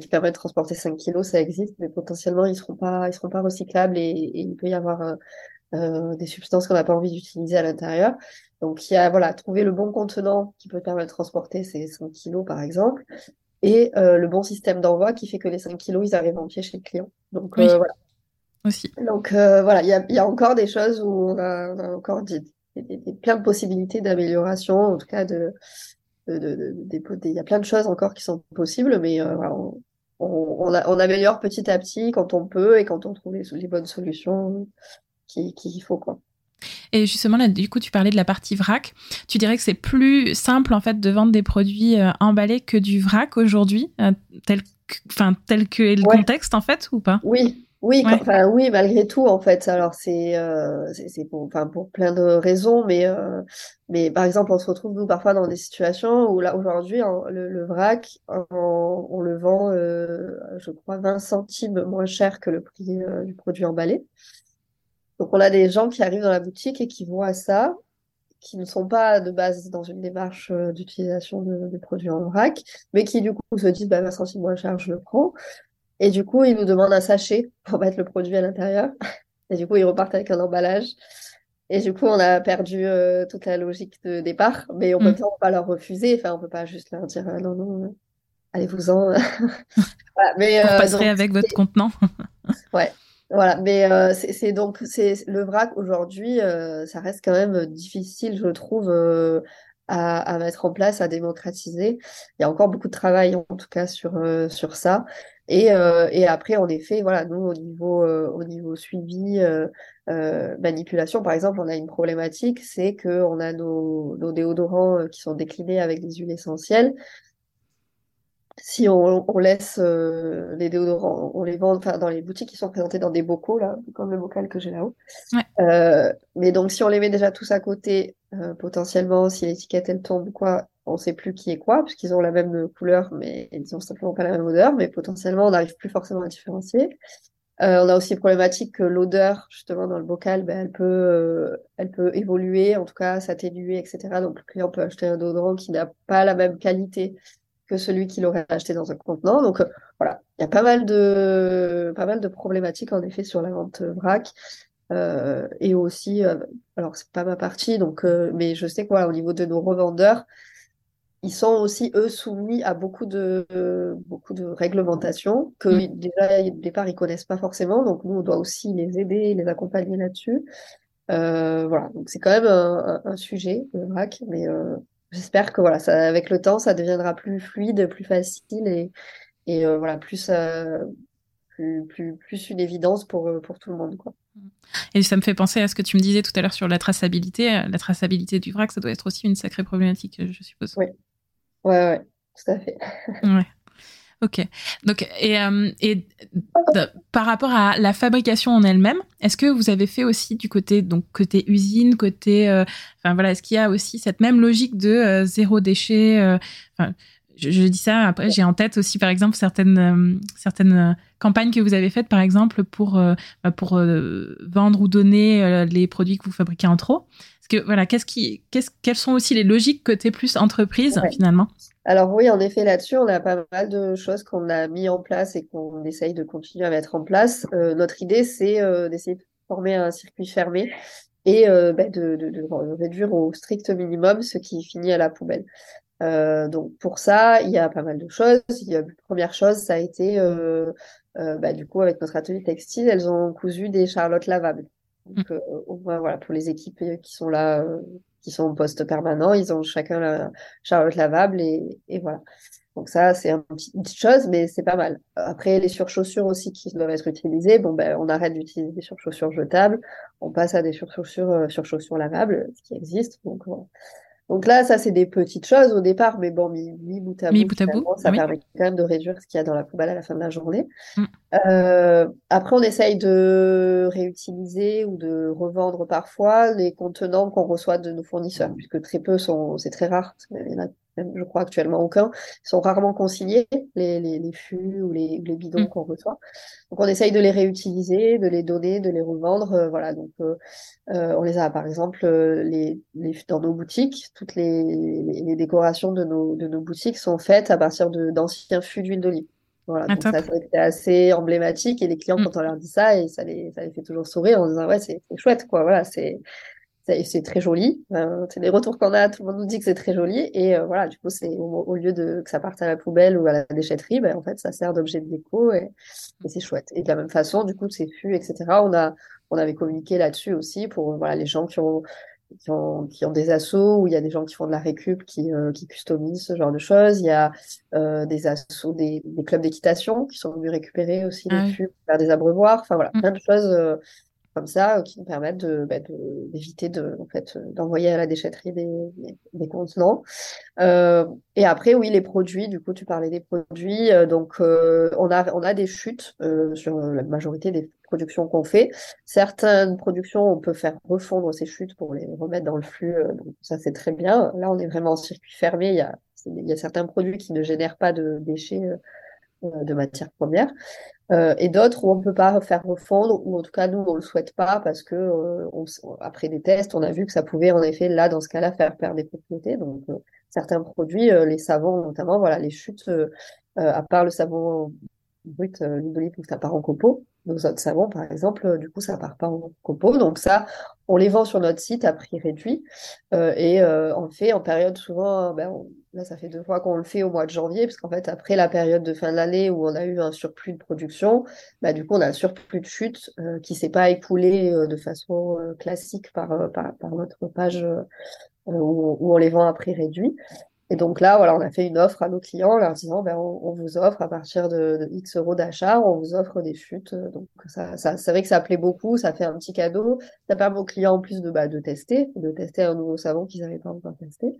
qui permettent de transporter 5 kilos, ça existe, mais potentiellement, ils ne seront, pas, ils seront pas recyclables et, et il peut y avoir des substances qu'on n'a pas envie d'utiliser à l'intérieur. Donc, il y a, voilà, trouver le bon contenant qui peut permettre de transporter ces 5 kilos, par exemple, et euh, le bon système d'envoi qui fait que les 5 kilos, ils arrivent en pied chez le client. Donc, euh, voilà. Aussi. Donc, euh, voilà, il y a, y a, encore des choses où on a, on a encore des, des, des, plein de possibilités d'amélioration, en tout cas, de, de, de, il y a plein de choses encore qui sont possibles, mais voilà, on, on, on, améliore petit à petit quand on peut et quand on trouve les, les bonnes solutions qu'il qui faut, quoi. Et justement, là, du coup, tu parlais de la partie vrac. Tu dirais que c'est plus simple, en fait, de vendre des produits euh, emballés que du vrac aujourd'hui, euh, tel, que, tel que est le contexte, en fait, ou pas? Oui, oui, enfin, oui, malgré tout, en fait. Alors, c'est euh, c'est pour, enfin, pour plein de raisons, mais, mais par exemple, on se retrouve, nous, parfois dans des situations où, là, aujourd'hui, le, vrac, on le vend, je crois, 20 centimes moins cher que le prix du produit emballé. Donc on a des gens qui arrivent dans la boutique et qui voient ça, qui ne sont pas de base dans une démarche euh, d'utilisation de, produits en vrac, mais qui du coup se disent bah 20 centimes moins cher, je le prends. Et du coup, ils nous demandent un sachet pour mettre le produit à l'intérieur. Et du coup, ils repartent avec un emballage. Et du coup, on a perdu euh, toute la logique de départ, mais on ne peut mm. pas leur refuser. Enfin, on peut pas juste leur dire euh, non, non, allez-vous-en. voilà, mais, Vous passerez avec votre contenant. ouais. Voilà, mais euh, c'est donc c'est le vrac aujourd'hui, euh, ça reste quand même difficile, je trouve, euh, à, à, mettre en place, à démocratiser. Il y a encore beaucoup de travail, en tout cas, sur sur ça. Et, et après, en effet, voilà, nous au niveau au niveau suivi, manipulation, par exemple, on a une problématique, c'est que on a nos, nos déodorants qui sont déclinés avec des huiles essentielles si on, on laisse euh, les déodorants, on les vend dans les boutiques qui sont présentées dans des bocaux, là, comme le bocal que j'ai là-haut. Ouais. Euh, mais donc, si on les met déjà tous à côté, euh, potentiellement, si l'étiquette elle tombe ou quoi, on sait plus qui est quoi, puisqu'ils ont la même couleur, mais ils ont simplement pas la même odeur, mais potentiellement, on n'arrive plus forcément à différencier. On a aussi problématique que l'odeur, justement, dans le bocal, ben, elle peut, elle peut évoluer, en tout cas s'atténuer, etc. Donc, le client peut acheter un déodorant qui n'a pas la même qualité que celui qu'il aurait acheté dans un contenant. Donc euh, voilà, il y a pas mal de pas mal de problématiques en effet sur la vente vrac. Euh, et aussi, euh, alors c'est pas ma partie, donc mais je sais que voilà, au niveau de nos revendeurs, ils sont aussi eux soumis à beaucoup de beaucoup de réglementations que mm. déjà au départ ils connaissent pas forcément. Donc nous on doit aussi les aider, les accompagner là-dessus. voilà, donc c'est quand même un, un, sujet le vrac, mais j'espère que voilà, ça, avec le temps, ça deviendra plus fluide, plus facile et, et euh, voilà, plus, euh, plus, plus, plus, une évidence pour, euh, pour tout le monde. Quoi. Et ça me fait penser à ce que tu me disais tout à l'heure sur la traçabilité. La traçabilité du vrac, ça doit être aussi une sacrée problématique, je suppose. Oui, ouais, ouais, tout à fait. ouais. Ok. Donc, et, euh, et par rapport à la fabrication en elle-même, est-ce que vous avez fait aussi du côté donc côté usine, côté, euh, enfin voilà, est-ce qu'il y a aussi cette même logique de euh, zéro déchet Enfin, je, je, dis ça. Après, j'ai en tête aussi, par exemple, certaines certaines campagnes que vous avez faites, par exemple, pour bah, pour vendre ou donner les produits que vous fabriquez en trop. Parce que voilà, qu'est-ce qui, qu'est-ce, quelles sont aussi les logiques côté plus entreprise finalement? Alors oui, en effet, là-dessus, on a pas mal de choses qu'on a mis en place et qu'on essaye de continuer à mettre en place. Euh, notre idée, c'est euh, d'essayer de former un circuit fermé et euh, bah, de, de, de, réduire au strict minimum ce qui finit à la poubelle. Euh, donc pour ça, il y a pas mal de choses. Il y a, la première chose, ça a été, bah, du coup, avec notre atelier textile, elles ont cousu des charlottes lavables. Donc, mmh. au moins, voilà, pour les équipes qui sont là qui sont au poste permanent, ils ont chacun la charlotte lavable et, voilà. Donc ça, c'est une petite chose, mais c'est pas mal. Après, les surchaussures aussi qui doivent être utilisées, bon ben, on arrête d'utiliser des surchaussures jetables, on passe à des surchaussures, euh, surchaussures lavables, ce qui existe. Donc. Donc là, ça, c'est des petites choses au départ, mais bon, mis, bout à bout, ça permet quand même de réduire ce qu'il y a dans la poubelle à la fin de la journée. Mm. Euh, après, on essaye de réutiliser ou de revendre parfois les contenants qu'on reçoit de nos fournisseurs, puisque très peu sont, c'est très rare, il y en a je crois actuellement aucun, sont rarement consignés, les, les, les fûts ou les, les bidons mm. qu'on reçoit. Donc on essaye de les réutiliser, de les donner, de les revendre. Euh, voilà, donc euh, euh, on les a par exemple les, les, dans nos boutiques, toutes les, les, décorations de nos, de nos boutiques sont faites à partir d'anciens fûts d'huile d'olive. Voilà, ah, donc ça c'est assez emblématique et les clients mm. quand on leur dit ça et ça les, ça les fait toujours sourire en disant ouais c'est chouette quoi voilà c'est c'est très joli. c'est des retours qu'on a, tout le monde nous dit que c'est très joli. Et euh, voilà, du coup, c'est au, lieu de que ça parte à la poubelle ou à la déchetterie, ben, en fait, ça sert d'objet de déco et, c'est chouette. Et de la même façon, du coup, c'est fûts, etc. On a, on avait communiqué là-dessus aussi pour voilà les gens qui ont qui ont, qui ont des assos, où il y a des gens qui font de la récup, qui, euh, qui customisent ce genre de choses. Il y a euh, des assos, des, des clubs d'équitation qui sont venus récupérer aussi les fûts, faire des abreuvoirs. Enfin voilà, mmh. plein de choses comme ça, euh, qui nous permettent bah, d'éviter euh, d'envoyer à la déchetterie des, contenants. Euh, et après, oui, les produits, du coup, tu parlais des produits. donc, on, a, des chutes sur la majorité des productions qu'on fait. Certaines productions, on peut faire refondre ces chutes pour les remettre dans le flux. ça, c'est très bien. Là, on est vraiment en circuit fermé. Il y a certains produits qui ne génèrent pas de déchets de matières premières. Euh, et d'autres où on ne peut pas faire refondre, ou en tout cas nous on ne le souhaite pas parce que euh, on, après des tests, on a vu que ça pouvait en effet là dans ce cas-là faire perdre des propriétés. Donc euh, certains produits, les savons notamment, voilà les chutes, à part le savon brut, l'huile d'olive, ça part en copeaux. Nos autres savons, par exemple, du coup, ça part pas en copeaux. Donc ça, on les vend sur notre site à prix réduit. et on fait en période souvent, ben, Là, ça fait deux fois qu'on le fait au mois de janvier, parce qu'en fait, après la période de fin de l'année où on a eu un surplus de production, bah, du coup, on a un surplus de chute euh, qui ne s'est pas écoulé euh, de façon euh, classique par, par, notre page où, on les vend à prix réduit. Et donc là, voilà, on a fait une offre à nos clients en leur disant, ben, on, vous offre à partir de, X euros d'achat, on vous offre des chutes. Donc ça, ça c'est vrai que ça plaît beaucoup, ça fait un petit cadeau. Ça permet aux clients en plus de, bah, de tester, de tester un nouveau savon qu'ils n'avaient pas encore testé.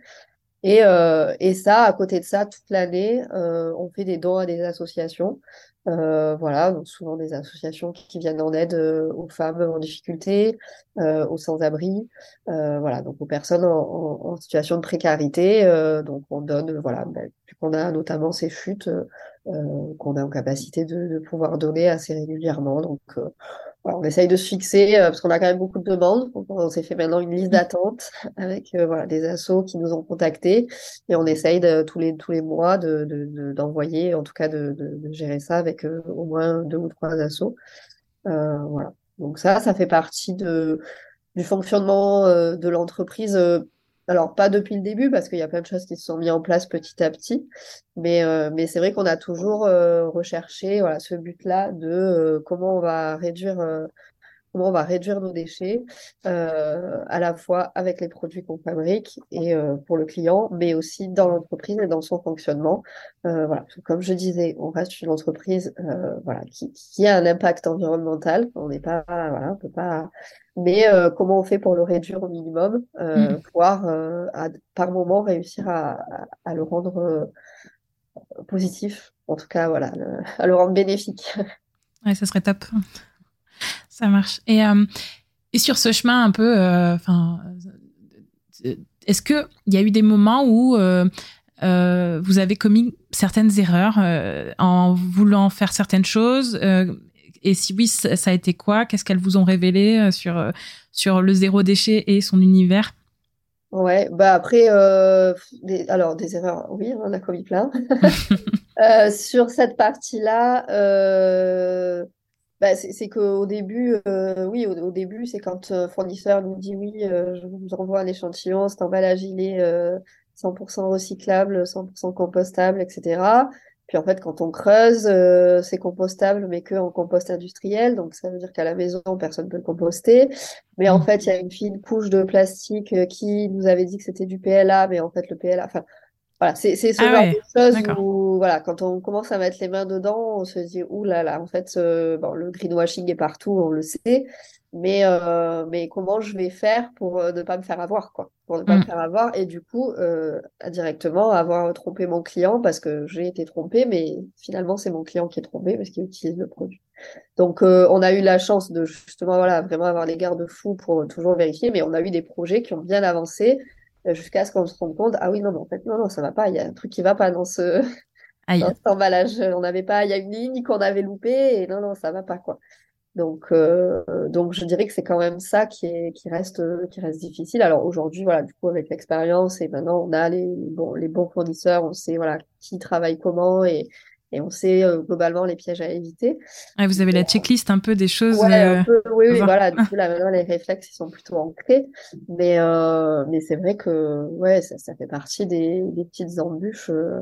Et, euh, et ça, à côté de ça, toute l'année, euh, on fait des dons à des associations. Euh, voilà, donc souvent des associations qui, viennent en aide euh, aux femmes en difficulté, euh, aux sans-abri, euh, voilà, donc aux personnes en, situation de précarité. donc on donne, voilà, ben, a notamment ces chutes qu'on a en capacité de, de, pouvoir donner assez régulièrement. Donc on essaye de se fixer euh, parce qu'on a quand même beaucoup de demandes. on s'est fait maintenant une liste d'attente avec euh, voilà, des assos qui nous ont contactés et on essaye de, tous, les, tous les mois d'envoyer, de, en tout cas de, gérer ça avec euh, au moins deux ou trois assos. voilà. Donc ça, ça fait partie de, du fonctionnement de l'entreprise alors, pas depuis le début, parce qu'il y a plein de choses qui se sont mises en place petit à petit, mais, euh, mais c'est vrai qu'on a toujours euh, recherché voilà, ce but-là de euh, comment on va réduire comment on va réduire nos déchets, euh, à la fois avec les produits qu'on fabrique et euh, pour le client, mais aussi dans l'entreprise et dans son fonctionnement. Euh, voilà, comme je disais, on reste une entreprise voilà qui, qui, a un impact environnemental. On n'est pas voilà, on peut pas. Mais comment on fait pour le réduire au minimum, mmh. pouvoir à, par moment réussir à, à, le rendre positif, en tout cas voilà, à le rendre bénéfique. Ouais, ça serait top. Ça marche. Et, euh, et sur ce chemin un peu, euh, enfin, euh, est-ce que il y a eu des moments où vous avez commis certaines erreurs en voulant faire certaines choses Et si oui, ça, a été quoi? Qu'est-ce qu'elles vous ont révélé sur sur le zéro déchet et son univers? Ouais, bah après, alors des erreurs, oui, on a commis plein. sur cette partie-là, bah, c'est qu'au début, euh, oui, au, début, c'est quand le euh, fournisseur nous dit oui, euh, je vous envoie un échantillon, cet emballage il est 100% recyclable, 100% compostable, etc. Puis en fait, quand on creuse, c'est compostable, mais que en compost industriel. Donc ça veut dire qu'à la maison, personne ne peut le composter. Mais en mmh. fait, il y a une fine couche de plastique qui nous avait dit que c'était du PLA, mais en fait, le PLA, enfin, voilà, c'est ce ah genre de choses où, voilà, quand on commence à mettre les mains dedans, on se dit, ouh là là, en fait, bon, le greenwashing est partout, on le sait, mais, euh, mais comment je vais faire pour euh, ne pas me faire avoir, quoi. Pour ne pas me Mm. faire avoir et du coup, euh, directement avoir trompé mon client parce que j'ai été trompée, mais finalement, c'est mon client qui est trompé parce qu'il utilise le produit. Donc, euh, on a eu la chance de justement, voilà, vraiment avoir les garde-fous pour toujours vérifier, mais on a eu des projets qui ont bien avancé euh, jusqu'à ce qu'on se rende compte, ah oui, non, mais en fait, non, non, ça va pas, il y a un truc qui va pas dans ce, Aïe. dans cet emballage. On n'avait pas, il y a une ligne qu'on avait loupée et non, non, ça va pas, quoi. Donc, euh, donc je dirais que c'est quand même ça qui est, qui reste, qui reste difficile. Alors aujourd'hui, voilà, du coup, avec l'expérience et maintenant on a les bons, les bons fournisseurs, on sait, voilà, qui travaille comment et, et on sait euh, globalement les pièges à éviter. Ah, vous avez la checklist un peu des choses. Ouais, euh, un peu, oui, voilà. Du coup, là, maintenant, les réflexes, ils sont plutôt ancrés. Mais, euh, mais c'est vrai que, ouais, ça, ça fait partie des, des petites embûches euh,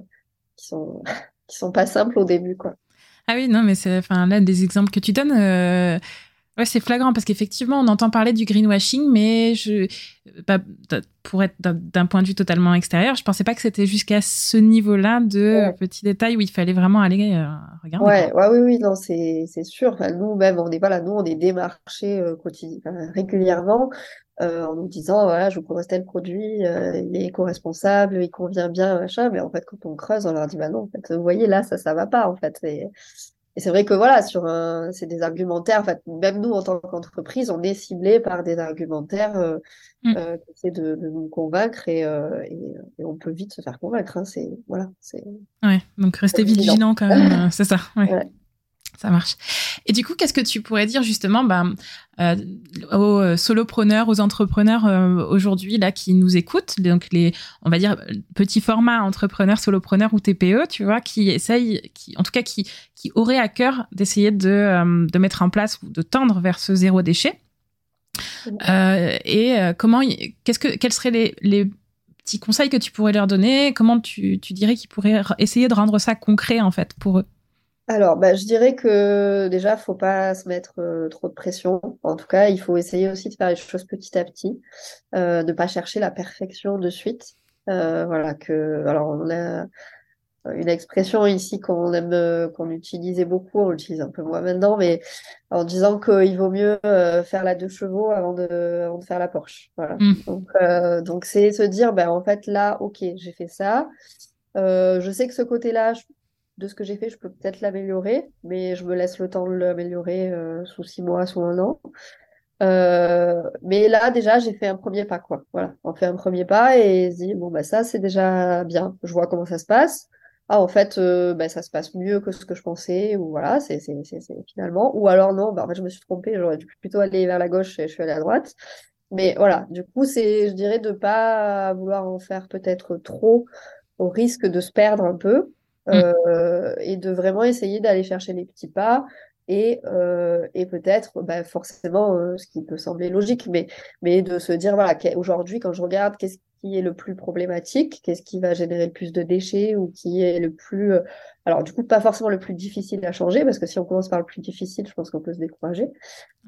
qui sont, qui sont pas simples au début, quoi. Ah oui, non, mais c'est, enfin, là, des exemples que tu donnes, euh, ouais, c'est flagrant parce qu'effectivement, on entend parler du greenwashing, mais je, bah, pour être d'un- point de vue totalement extérieur, je pensais pas que c'était jusqu'à ce niveau-là de Ouais. petits détails où il fallait vraiment aller euh, regarder. Ouais, ouais, oui, oui, non, c'est, sûr. Enfin, nous, même, on est, voilà, nous, on est démarchés euh, régulièrement euh, en nous disant, voilà, je vous propose tel produit, euh, il est éco-responsable, il convient bien, machin. Mais en fait, quand on creuse, on leur dit, bah non, en fait, vous voyez, là, ça, ça va pas, en fait. Et, et c'est vrai que voilà, sur un, c'est des argumentaires. En fait, même nous, en tant qu'entreprise, on est ciblé par des argumentaires euh, Mm. euh, qui essaient de, de nous convaincre et, euh, et, et on peut vite se faire convaincre. Hein, c'est voilà, c'est Ouais, donc restez vigilants quand même, euh, c'est ça. Ouais. Ouais. Ça marche. Et du coup, qu'est-ce que tu pourrais dire justement bah, euh, aux euh, solopreneurs, aux entrepreneurs euh, aujourd'hui là qui nous écoutent, donc les, on va dire petits formats entrepreneurs, solopreneurs ou TPE, tu vois, qui essayent, qui, en tout cas, qui, qui auraient à cœur d'essayer de, euh, de mettre en place ou de tendre vers ce zéro déchet. Euh, et comment, qu'est-ce que, quels seraient les, les petits conseils que tu pourrais leur donner? Comment tu, tu dirais qu'ils pourraient essayer de rendre ça concret en fait pour eux? Alors, bah, je dirais que déjà, faut pas se mettre euh, trop de pression. En tout cas, il faut essayer aussi de faire les choses petit à petit, euh, de pas chercher la perfection de suite. Euh, voilà que, alors on a une expression ici qu'on aime, euh, qu'on utilisait beaucoup, on l'utilise un peu moins maintenant, mais en disant qu'il vaut mieux faire la deux chevaux avant de, avant de faire la Porsche. Voilà. Mm. Donc, donc c'est se dire, ben en fait là, ok, j'ai fait ça. Euh, je sais que ce côté-là, je- de ce que j'ai fait, je peux peut-être l'améliorer, mais je me laisse le temps de l'améliorer euh, sous six mois, sous un an. Euh, mais là, déjà, j'ai fait un premier pas, quoi. Voilà, on fait un premier pas et se dit, bon, bah ça, c'est déjà bien. Je vois comment ça se passe. Ah, en fait, euh, bah, ça se passe mieux que ce que je pensais, ou voilà, c'est finalement. Ou alors non, bah en fait, je me suis trompée, j'aurais dû plutôt aller vers la gauche et je suis allée à droite. Mais voilà, du coup, c'est, je dirais, de pas vouloir en faire peut-être trop au risque de se perdre un peu euh, et de vraiment essayer d'aller chercher les petits pas et, euh, et peut-être bah, forcément euh, ce qui peut sembler logique mais, mais de se dire voilà aujourd'hui quand je regarde qu'est-ce qui est le plus problématique qu'est-ce qui va générer le plus de déchets ou qui est le plus euh, alors du coup pas forcément le plus difficile à changer parce que si on commence par le plus difficile je pense qu'on peut se décourager.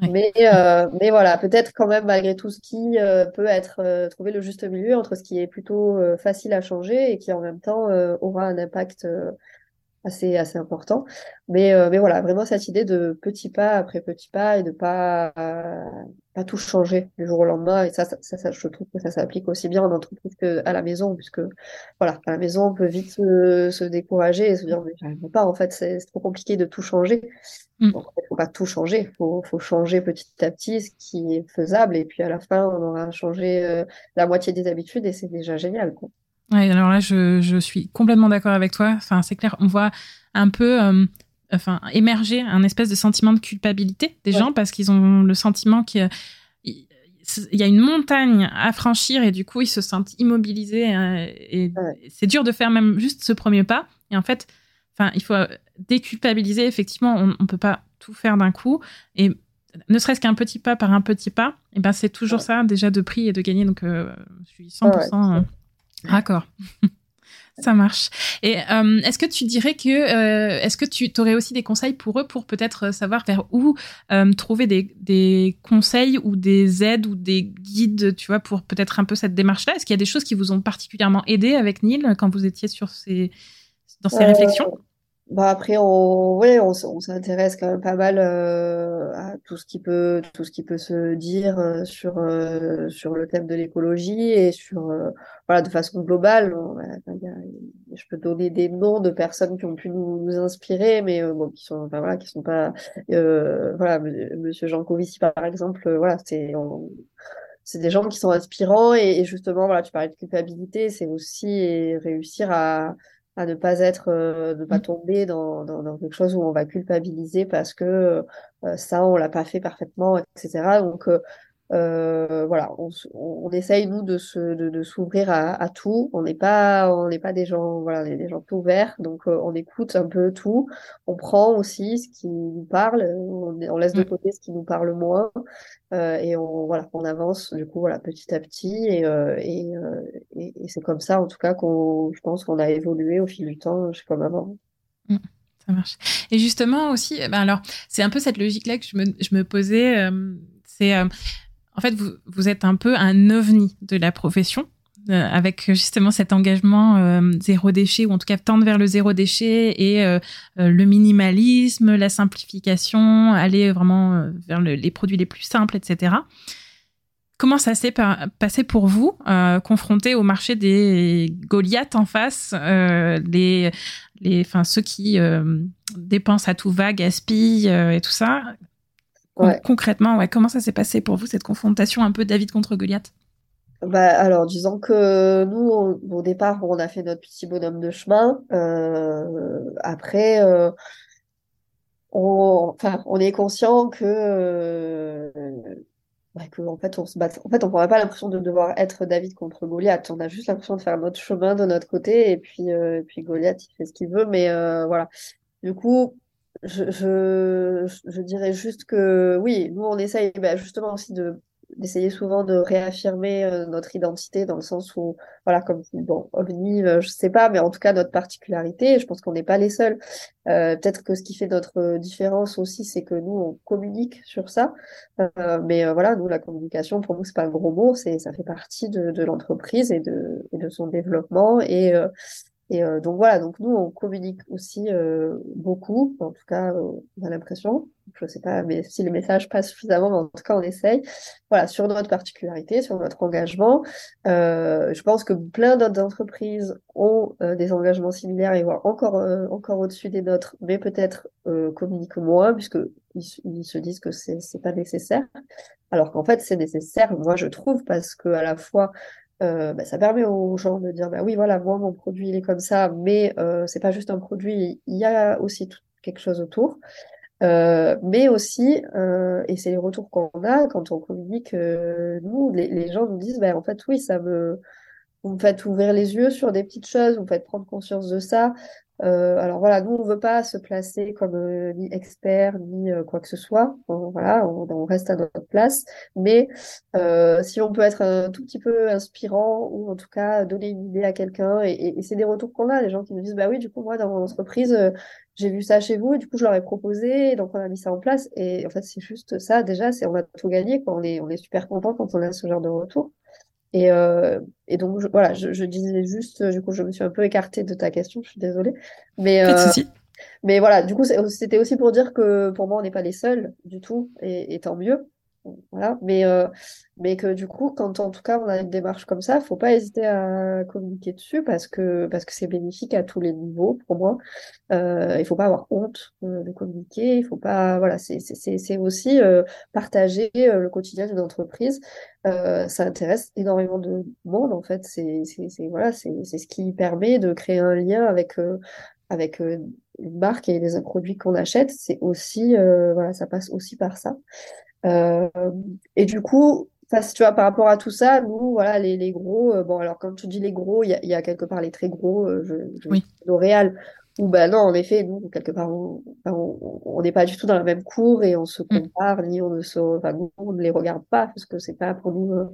Mais, euh, mais voilà, peut-être quand même malgré tout ce qui euh, peut être euh, trouver le juste milieu entre ce qui est plutôt facile à changer et qui en même temps aura un impact assez assez important. Mais euh, mais voilà, vraiment cette idée de petit pas après petit pas et de pas euh, pas tout changer du jour au lendemain. Et ça, ça, je trouve que ça s'applique aussi bien en entreprise qu'à la maison, puisque voilà, à la maison on peut vite se, se décourager et se dire mais j'arrive pas en fait, c'est trop compliqué de tout changer. Mm. Donc, il faut pas tout changer, faut, faut changer petit à petit ce qui est faisable, et puis à la fin, on aura changé euh, la moitié des habitudes, et c'est déjà génial, quoi. Ouais, alors là, je, je suis complètement d'accord avec toi. Enfin, c'est clair, on voit un peu, euh, enfin, émerger un espèce de sentiment de culpabilité des Ouais. gens parce qu'ils ont le sentiment qu'il y a- il y a une montagne à franchir et du coup, ils se sentent immobilisés euh, et Ouais. c'est dur de faire même juste ce premier pas. Et en fait, enfin, il faut déculpabiliser. Effectivement, on, on peut pas tout faire d'un coup et ne serait-ce qu'un petit pas par un petit pas, et ben c'est toujours Ouais. ça déjà de prix et de gagner. Donc, euh, je suis 100% euh, raccord. Ça marche. Et euh, est-ce que tu dirais que euh, est-ce que tu aurais aussi des conseils pour eux pour peut-être savoir vers où euh, trouver des, des conseils ou des aides ou des guides, tu vois, pour peut-être un peu cette démarche-là? Est-ce qu'il y a des choses qui vous ont particulièrement aidé avec Neil quand vous étiez sur ces dans ces Euh, réflexions? Bah après on ouais on, s'intéresse quand même pas mal euh, à tout ce qui peut tout ce qui peut se dire euh, sur euh, sur le thème de l'écologie et sur euh, voilà de façon globale. Je peux donner des noms de personnes qui ont pu nous, inspirer mais euh, bon qui sont enfin, voilà qui sont pas euh, voilà Monsieur Jean Covici par exemple voilà c'est c'est des gens qui sont inspirants et, et justement, voilà, tu parlais de culpabilité, c'est aussi réussir à, à ne pas être, euh, ne pas Mm. tomber dans, dans, dans quelque chose où on va culpabiliser parce que euh, ça, on l'a pas fait parfaitement, etc. Donc, euh, voilà, on, on, essaye nous de se, de, de s'ouvrir à, à tout. On n'est pas, on n'est pas des gens, voilà, on est des gens tout ouverts, donc euh, on écoute un peu tout. On prend aussi ce qui nous parle, on, on laisse de Mm. côté ce qui nous parle moins. Euh, et on, voilà, on avance du coup voilà, petit à petit et, euh, et, euh, et, et c'est comme ça en tout cas qu'on je pense qu'on a évolué au fil du temps, je sais comme avant. Ça marche. Et justement aussi, ben alors, c'est un peu cette logique-là que je me, je me posais. euh, c'est, euh, en fait, vous, êtes un peu un ovni de la profession. euh, avec justement cet engagement euh, zéro déchet ou en tout cas tendre vers le zéro déchet et euh, le minimalisme, la simplification, aller vraiment vers le- les produits les plus simples, etc. Comment ça s'est pa- passé pour vous, confronté au marché des Goliaths en face, les, les, ceux qui dépensent à tout va, gaspillent et tout ça? Ouais. Concrètement, ouais, comment ça s'est passé pour vous cette confrontation un peu David contre Goliath? Bah, alors, disons que nous, au, au départ, on a fait notre petit bonhomme de chemin. Euh, après, euh, on, enfin, on est conscient que, euh, ouais, que en fait, on se bat. En fait, on n'aurait pas l'impression de devoir être David contre Goliath. On a juste l'impression de faire notre chemin de notre côté, et puis, euh, et puis Goliath, il fait ce qu'il veut. Mais euh, voilà. Du coup, je, je, dirais juste que oui, nous on essaye bah, justement aussi de d'essayer souvent de réaffirmer euh, notre identité dans le sens où, voilà, comme bon, OVNI, euh, je sais pas, mais en tout cas notre particularité, je pense qu'on n'est pas les seuls. Euh, peut-être que ce qui fait notre euh, différence aussi, c'est que nous on communique sur ça. Euh, mais voilà, nous la communication, pour nous c'est pas un gros mot, c'est ça fait partie de, de l'entreprise et de, et de son développement et et euh, donc voilà, donc nous on communique aussi euh, beaucoup, en tout cas euh, on a l'impression, je sais pas mais si les messages passent suffisamment, mais en tout cas on essaye, voilà, sur notre particularité, sur notre engagement. Euh, je pense que plein d'autres entreprises ont euh, des engagements similaires et voire encore, euh, encore au-dessus des nôtres, mais peut-être communiquent moins puisque ils, se disent que c'est c'est pas nécessaire, alors qu'en fait c'est nécessaire, moi je trouve, parce que à la fois euh, bah, ça permet aux gens de dire bah oui voilà moi mon produit il est comme ça mais euh, c'est pas juste un produit il y a aussi tout, quelque chose autour. Euh, mais aussi euh, et c'est les retours qu'on a quand on communique euh, nous les, gens nous disent bah en fait oui ça me vous me faites ouvrir les yeux sur des petites choses vous me faites prendre conscience de ça euh, alors voilà, nous on veut pas se placer comme euh, ni expert ni euh, quoi que ce soit. On- voilà, on, on reste à notre place. Mais euh, si on peut être un tout petit peu inspirant ou en tout cas donner une idée à quelqu'un, et, et- et c'est des retours qu'on a, les gens qui nous disent bah oui, du coup moi dans mon entreprise euh, j'ai vu ça chez vous et du coup je leur ai proposé, et donc on a mis ça en place. Et en fait c'est juste ça déjà, c'est on a tout gagné quoi. On est on est super content quand on a ce genre de retour. Et, euh, et donc, je- voilà, je, je disais juste, du coup, je me suis un peu écartée de ta question, je suis désolée. Mais, euh, mais voilà, du coup, c'était aussi pour dire que pour moi, on n'est pas les seuls du tout, et, et tant mieux. Mais, euh, mais que du coup, quand en tout cas on a une démarche comme ça, faut pas hésiter à communiquer dessus parce que parce que c'est bénéfique à tous les niveaux pour moi. Euh, il faut pas avoir honte euh, de communiquer, il faut pas, voilà, c'est c'est aussi euh, partager le quotidien d'une entreprise. Ça intéresse énormément de monde en fait. C'est voilà, ce qui permet de créer un lien avec avec une marque et les produits qu'on achète. C'est aussi voilà, ça passe aussi par ça. Euh, et du coup, tu vois, par rapport à tout ça, nous, voilà, les, les gros, euh, bon, alors quand tu dis les gros, il y a, il y a quelque part les très gros, euh, je, je Oui. L'Oréal, où bah non, en effet, nous, quelque part, on enfin, on- on n'est pas du tout dans la même cour et on se Mm. compare, ni on ne se, enfin, nous, on ne les regarde pas parce que c'est pas pour nous, euh,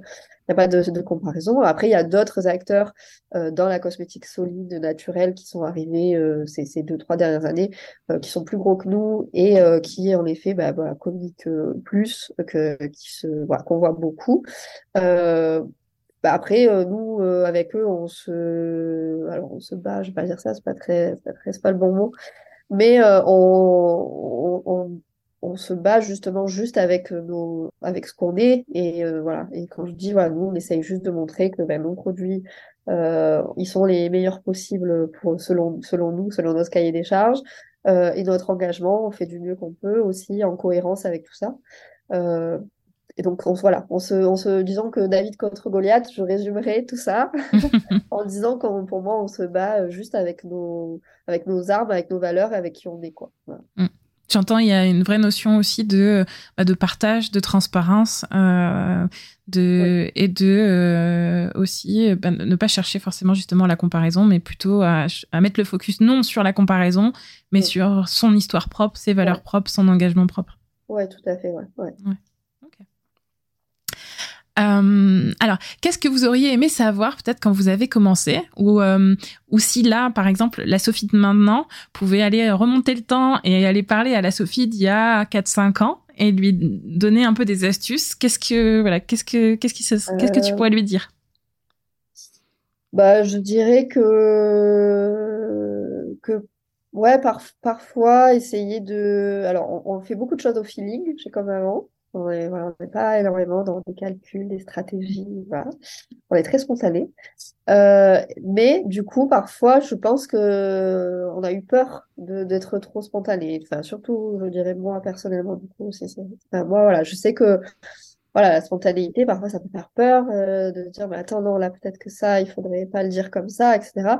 il n'y a pas de, de comparaison. Après, il y a d'autres acteurs euh, dans la cosmétique solide, naturelle, qui sont arrivés euh, ces, ces deux, trois dernières années, euh, qui sont plus gros que nous et euh, qui, en effet, bah, voilà, communiquent plus, que, qui se, voilà, qu'on voit beaucoup. Euh, bah après, euh, nous, euh, avec eux, on se, alors on se bat, je vais pas dire ça, c'est pas très, pas pas le bon mot, mais on, on, se bat justement juste avec nos, avec ce qu'on est. Et voilà. Et quand je dis, voilà, nous, on essaye juste de montrer que ben, nos produits, ils sont les meilleurs possibles selon, selon nous, selon notre cahier des charges. et notre engagement, on fait du mieux qu'on peut aussi en cohérence avec tout ça. Euh, et donc, on, voilà, en se, en se disant que David contre Goliath, je résumerai tout ça en disant que pour moi, on se bat euh, juste avec nos, avec nos armes, avec nos valeurs, avec qui on est. Quoi. Mm. J'entends, il y a une vraie notion aussi de, bah, de partage, de transparence, euh, de, et de euh, aussi bah, ne pas chercher forcément justement la comparaison, mais plutôt à, à mettre le focus non sur la comparaison, mais sur son histoire propre, ses valeurs propres, son engagement propre. Ouais, tout à fait, ouais. ouais. Euh, alors, qu'est-ce que vous auriez aimé savoir peut-être quand vous avez commencé ou, euh, ou si là, par exemple, la Sophie de maintenant pouvait aller remonter le temps et aller parler à la Sophie d'il y a 4-5 ans et lui donner un peu des astuces, qu'est-ce que voilà, qu'est-ce que qu'est-ce qui qu'est-ce que tu pourrais lui dire? Bah, je dirais que que ouais, par, parfois essayer de alors on, on fait beaucoup de choses au feeling, chez comme avant. On n'est pas énormément dans des calculs, des stratégies. Voilà. On est très spontané. Euh, mais du coup, parfois, je pense que on a eu peur d'être trop spontané. Enfin, surtout, je dirais moi personnellement. Du coup, c'est, enfin, moi, voilà, je sais que voilà, la spontanéité, parfois, ça peut faire peur euh, de dire, mais attends, non, là, peut-être que ça, il faudrait pas le dire comme ça, etc.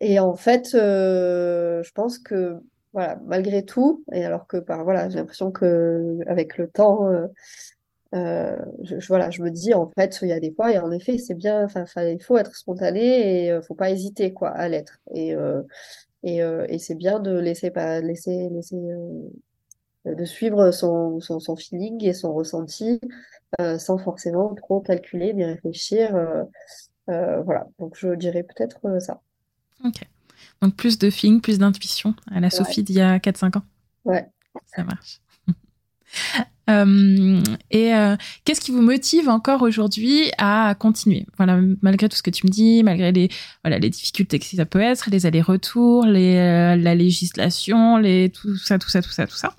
Et en fait, euh, je pense que voilà, malgré tout, et alors que par voilà, j'ai l'impression que avec le temps, euh, euh, je, voilà, je me dis en fait, il y a des fois, et en effet, c'est bien, il faut être spontané et euh, faut pas hésiter quoi à l'être. Et et, et c'est bien de laisser pas laisser laisser de suivre son, son, son feeling et son ressenti sans forcément trop calculer ni réfléchir. voilà, donc je dirais peut-être ça. Ok. Donc plus de feeling, plus d'intuition à la Sophie d'il y a 4-5 ans. Ouais. Ça marche. Euh, et euh, qu'est-ce qui vous motive encore aujourd'hui à continuer? Voilà, malgré tout ce que tu me dis, malgré les voilà les difficultés que ça peut être, les allers-retours, les euh, la législation, les tout ça, tout ça, tout ça, tout ça.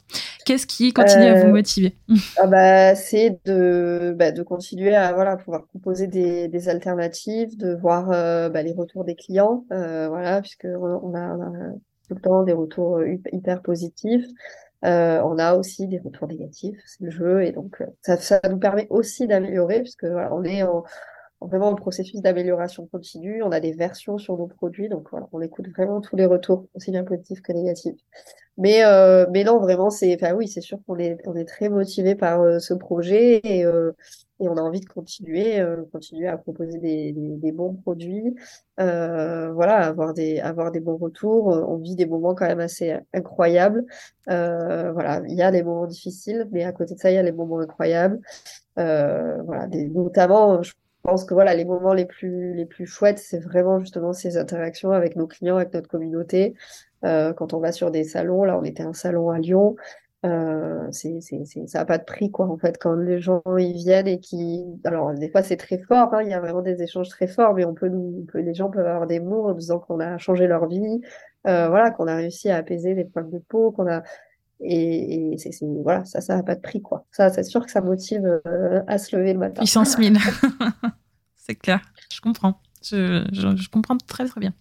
Qu'est-ce qui continue à vous motiver? ah bah, c'est de bah, de continuer à voilà pouvoir proposer des, des alternatives, de voir bah, les retours des clients, voilà, puisque on a, on a tout le temps des retours hyper positifs. Euh, on a aussi des retours négatifs, c'est le jeu, et donc euh, ça, ça nous permet aussi d'améliorer, puisque voilà, on est en, vraiment en processus d'amélioration continue, on a des versions sur nos produits, donc voilà, on écoute vraiment tous les retours, aussi bien positifs que négatifs. Mais, euh, mais non, vraiment, c'est, enfin oui, c'est sûr qu'on est, on est très motivé par euh, ce projet et, euh, et on a envie de continuer, euh, continuer à proposer des, des, bons produits, euh, voilà, avoir des, avoir des bons retours. On vit des moments quand même assez incroyables. Euh, voilà, il y a des moments difficiles, mais à côté de ça, il y a les moments incroyables. voilà, des, notamment, je pense que voilà, les moments les plus, les plus chouettes, c'est vraiment justement ces interactions avec nos clients, avec notre communauté. quand on va sur des salons, là, on était un salon à Lyon. Euh, c'est, ça n'a pas de prix, quoi, en fait, quand les gens y viennent et qui. Alors, des fois, c'est très fort, hein, il y a vraiment des échanges très forts, mais on peut nous, les gens peuvent avoir des mots en disant qu'on a changé leur vie, euh, voilà, qu'on a réussi à apaiser les problèmes de peau, qu'on a. Et, voilà, ça, ça n'a pas de prix, quoi. Ça, c'est sûr que ça motive euh, à se lever le matin. Puissance mille. c'est clair, je comprends. Je, je comprends très, très bien.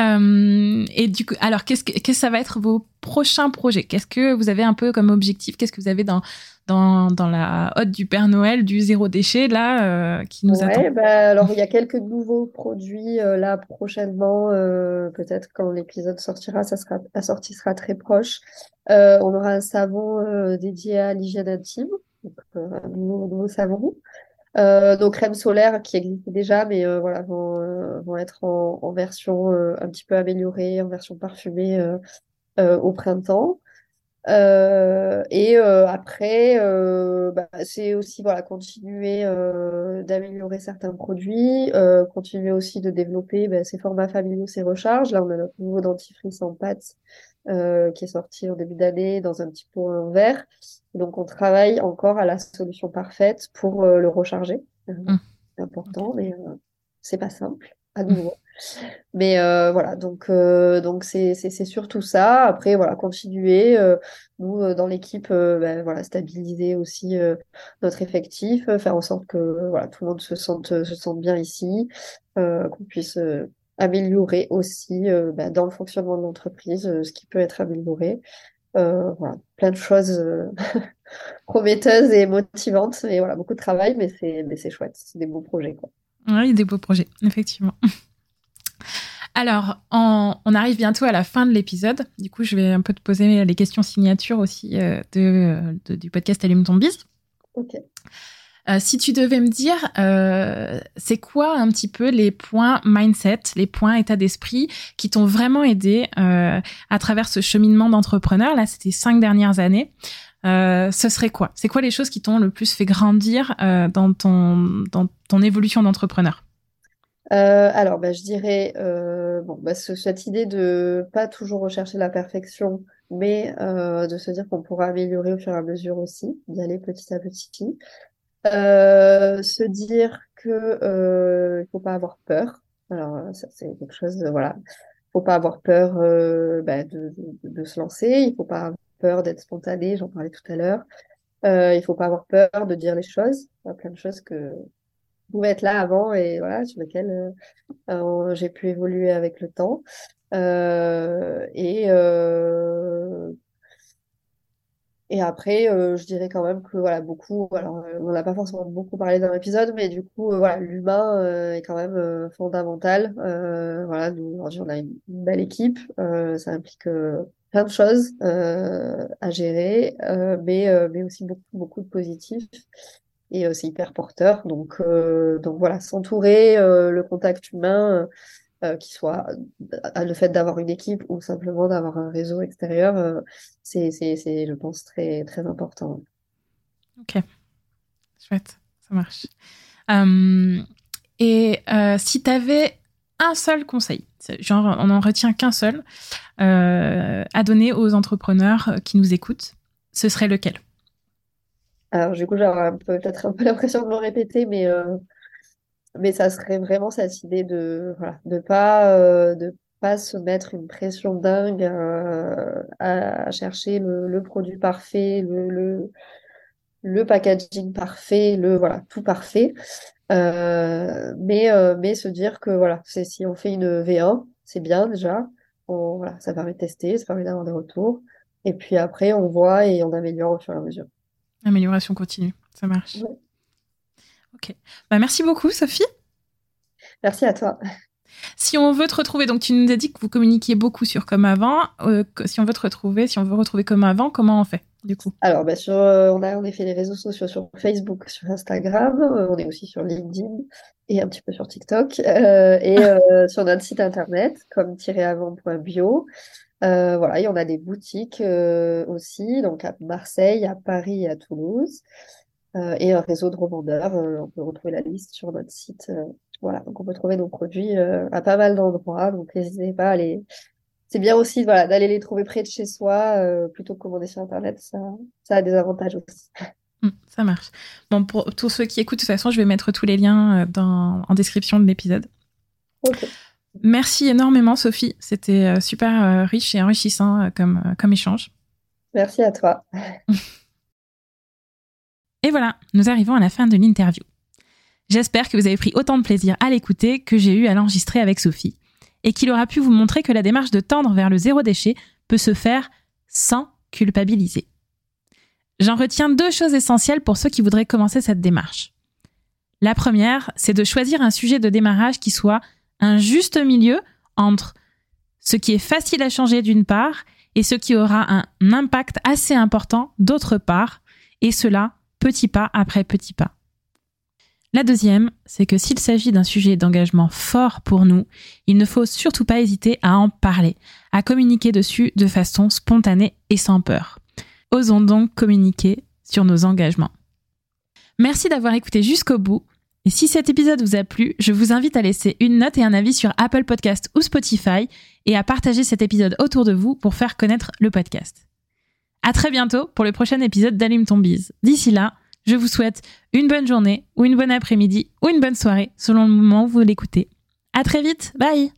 Euh, et du coup, alors, qu'est-ce que, ça va être vos prochains projets? Qu'est-ce que vous avez un peu comme objectif? Qu'est-ce que vous avez dans, dans, dans la hotte du Père Noël, du zéro déchet, là, euh, qui nous attend? bah, Alors, il y a quelques nouveaux produits, euh, là, prochainement. Peut-être quand l'épisode sortira, ça sera, la sortie sera très proche. On aura un savon dédié à l'hygiène intime, donc, un nouveau, nouveau savon. Euh, nos crèmes solaires qui existent déjà, mais euh, voilà, vont, euh, vont être en, version un petit peu améliorée, en version parfumée au printemps. et après, bah, c'est aussi voilà continuer d'améliorer certains produits, continuer aussi de développer bah, ces formats familiaux, ces recharges. Là, on a notre nouveau dentifrice en pâte euh, qui est sorti en début d'année dans un petit pot en verre. Donc on travaille encore à la solution parfaite pour euh, le recharger. Euh, mm. C'est important, mais c'est pas simple à nouveau. Mais euh, voilà, donc euh, donc c'est c'est surtout ça. Après voilà, continuer euh, nous dans l'équipe, ben, voilà, stabiliser aussi notre effectif, faire en sorte que voilà tout le monde se sente se sente bien ici, qu'on puisse améliorer aussi ben, dans le fonctionnement de l'entreprise ce qui peut être amélioré. voilà, plein de choses prometteuses et motivantes. Et voilà, beaucoup de travail, mais c'est mais c'est chouette, c'est des beaux projets quoi. Oui, des beaux projets, effectivement. Alors, on arrive bientôt à la fin de l'épisode. Du coup, je vais un peu te poser les questions signatures aussi euh, de, du podcast Allume ton bise. Ok. Euh, si tu devais me dire, euh, c'est quoi un petit peu les points mindset, les points état d'esprit qui t'ont vraiment aidé à travers ce cheminement d'entrepreneur Là, c'était cinq dernières années. ce serait quoi? C'est quoi les choses qui t'ont le plus fait grandir dans ton dans ton évolution d'entrepreneur? Euh, alors, bah, je dirais, euh, bon, bah, cette idée de pas toujours rechercher la perfection, mais euh, de se dire qu'on pourra améliorer au fur et à mesure aussi, d'y aller petit à petit. Euh, se dire que euh, il faut pas avoir peur. Alors, ça c'est quelque chose, de, voilà, faut pas avoir peur bah, de, se lancer. Il faut pas avoir peur d'être spontané. J'en parlais tout à l'heure. il faut pas avoir peur de dire les choses. Il y a plein de choses que pouvait être là avant et voilà, sur lequel euh, euh, j'ai pu évoluer avec le temps. Euh, et et après, je dirais quand même que voilà beaucoup. Alors, on n'a pas forcément beaucoup parlé dans l'épisode, mais du coup, voilà, l'humain est quand même fondamental. voilà, nous aujourd'hui, on a une, belle équipe. ça implique plein de choses à gérer, mais mais aussi beaucoup beaucoup de positifs et euh, c'est hyper porteur. Donc, euh, donc voilà, s'entourer, euh, le contact humain, qui soit le fait d'avoir une équipe ou simplement d'avoir un réseau extérieur, c'est, c'est, je pense, très, très important. Ok, chouette, ça marche. et si tu avais un seul conseil, genre on n'en retient qu'un seul, à donner aux entrepreneurs qui nous écoutent, ce serait lequel? Alors, du coup, j'aurais peut-être un peu l'impression de me répéter, mais, euh, mais ça serait vraiment cette idée de voilà, de pas, euh, de pas se mettre une pression dingue euh, à chercher le, le produit parfait, le, le, le packaging parfait, le voilà, tout parfait. mais, mais se dire que voilà, c'est si on fait une V1, c'est bien déjà. On, voilà, ça permet de tester, ça permet d'avoir des retours. Et puis après, on voit et on améliore au fur et à mesure. Amélioration continue, ça marche. Ok. Bah, merci beaucoup, Sophie. Merci à toi. Si on veut te retrouver, donc tu nous as dit que vous communiquiez beaucoup sur Comme Avant. Euh, si on veut te retrouver, si on veut retrouver Comme Avant, comment on fait du coup? Alors, bah, sur, euh, on a en effet les réseaux sociaux sur Facebook, sur Instagram, euh, on est aussi sur LinkedIn et un petit peu sur TikTok et sur notre site internet comme-avant.bio. Voilà, il y en a des boutiques aussi, donc à Marseille, à Paris et à Toulouse, et un réseau de revendeurs. on peut retrouver la liste sur notre site. voilà, donc on peut trouver nos produits à pas mal d'endroits, donc n'hésitez pas à aller. C'est bien aussi voilà, d'aller les trouver près de chez soi plutôt que commander sur Internet. Ça, ça a des avantages aussi. Mmh, ça marche. Bon, pour tous ceux qui écoutent, de toute façon, je vais mettre tous les liens dans, en description de l'épisode. Merci énormément, Sophie. C'était euh, super euh, riche et enrichissant euh, comme, comme échange. Merci à toi. et voilà, nous arrivons à la fin de l'interview. J'espère que vous avez pris autant de plaisir à l'écouter que j'ai eu à l'enregistrer avec Sophie et qu'il aura pu vous montrer que la démarche de tendre vers le zéro déchet peut se faire sans culpabiliser. J'en retiens deux choses essentielles pour ceux qui voudraient commencer cette démarche. La première, c'est de choisir un sujet de démarrage qui soit un juste milieu entre ce qui est facile à changer d'une part et ce qui aura un impact assez important d'autre part, et cela petit pas après petit pas. La deuxième, c'est que s'il s'agit d'un sujet d'engagement fort pour nous, il ne faut surtout pas hésiter à en parler, à communiquer dessus de façon spontanée et sans peur. Osons donc communiquer sur nos engagements. Merci d'avoir écouté jusqu'au bout. Et si cet épisode vous a plu, je vous invite à laisser une note et un avis sur Apple Podcast ou Spotify et à partager cet épisode autour de vous pour faire connaître le podcast. À très bientôt pour le prochain épisode d'Allume ton bise. D'ici là, je vous souhaite une bonne journée ou une bonne après-midi ou une bonne soirée selon le moment où vous l'écoutez. À très vite. Bye.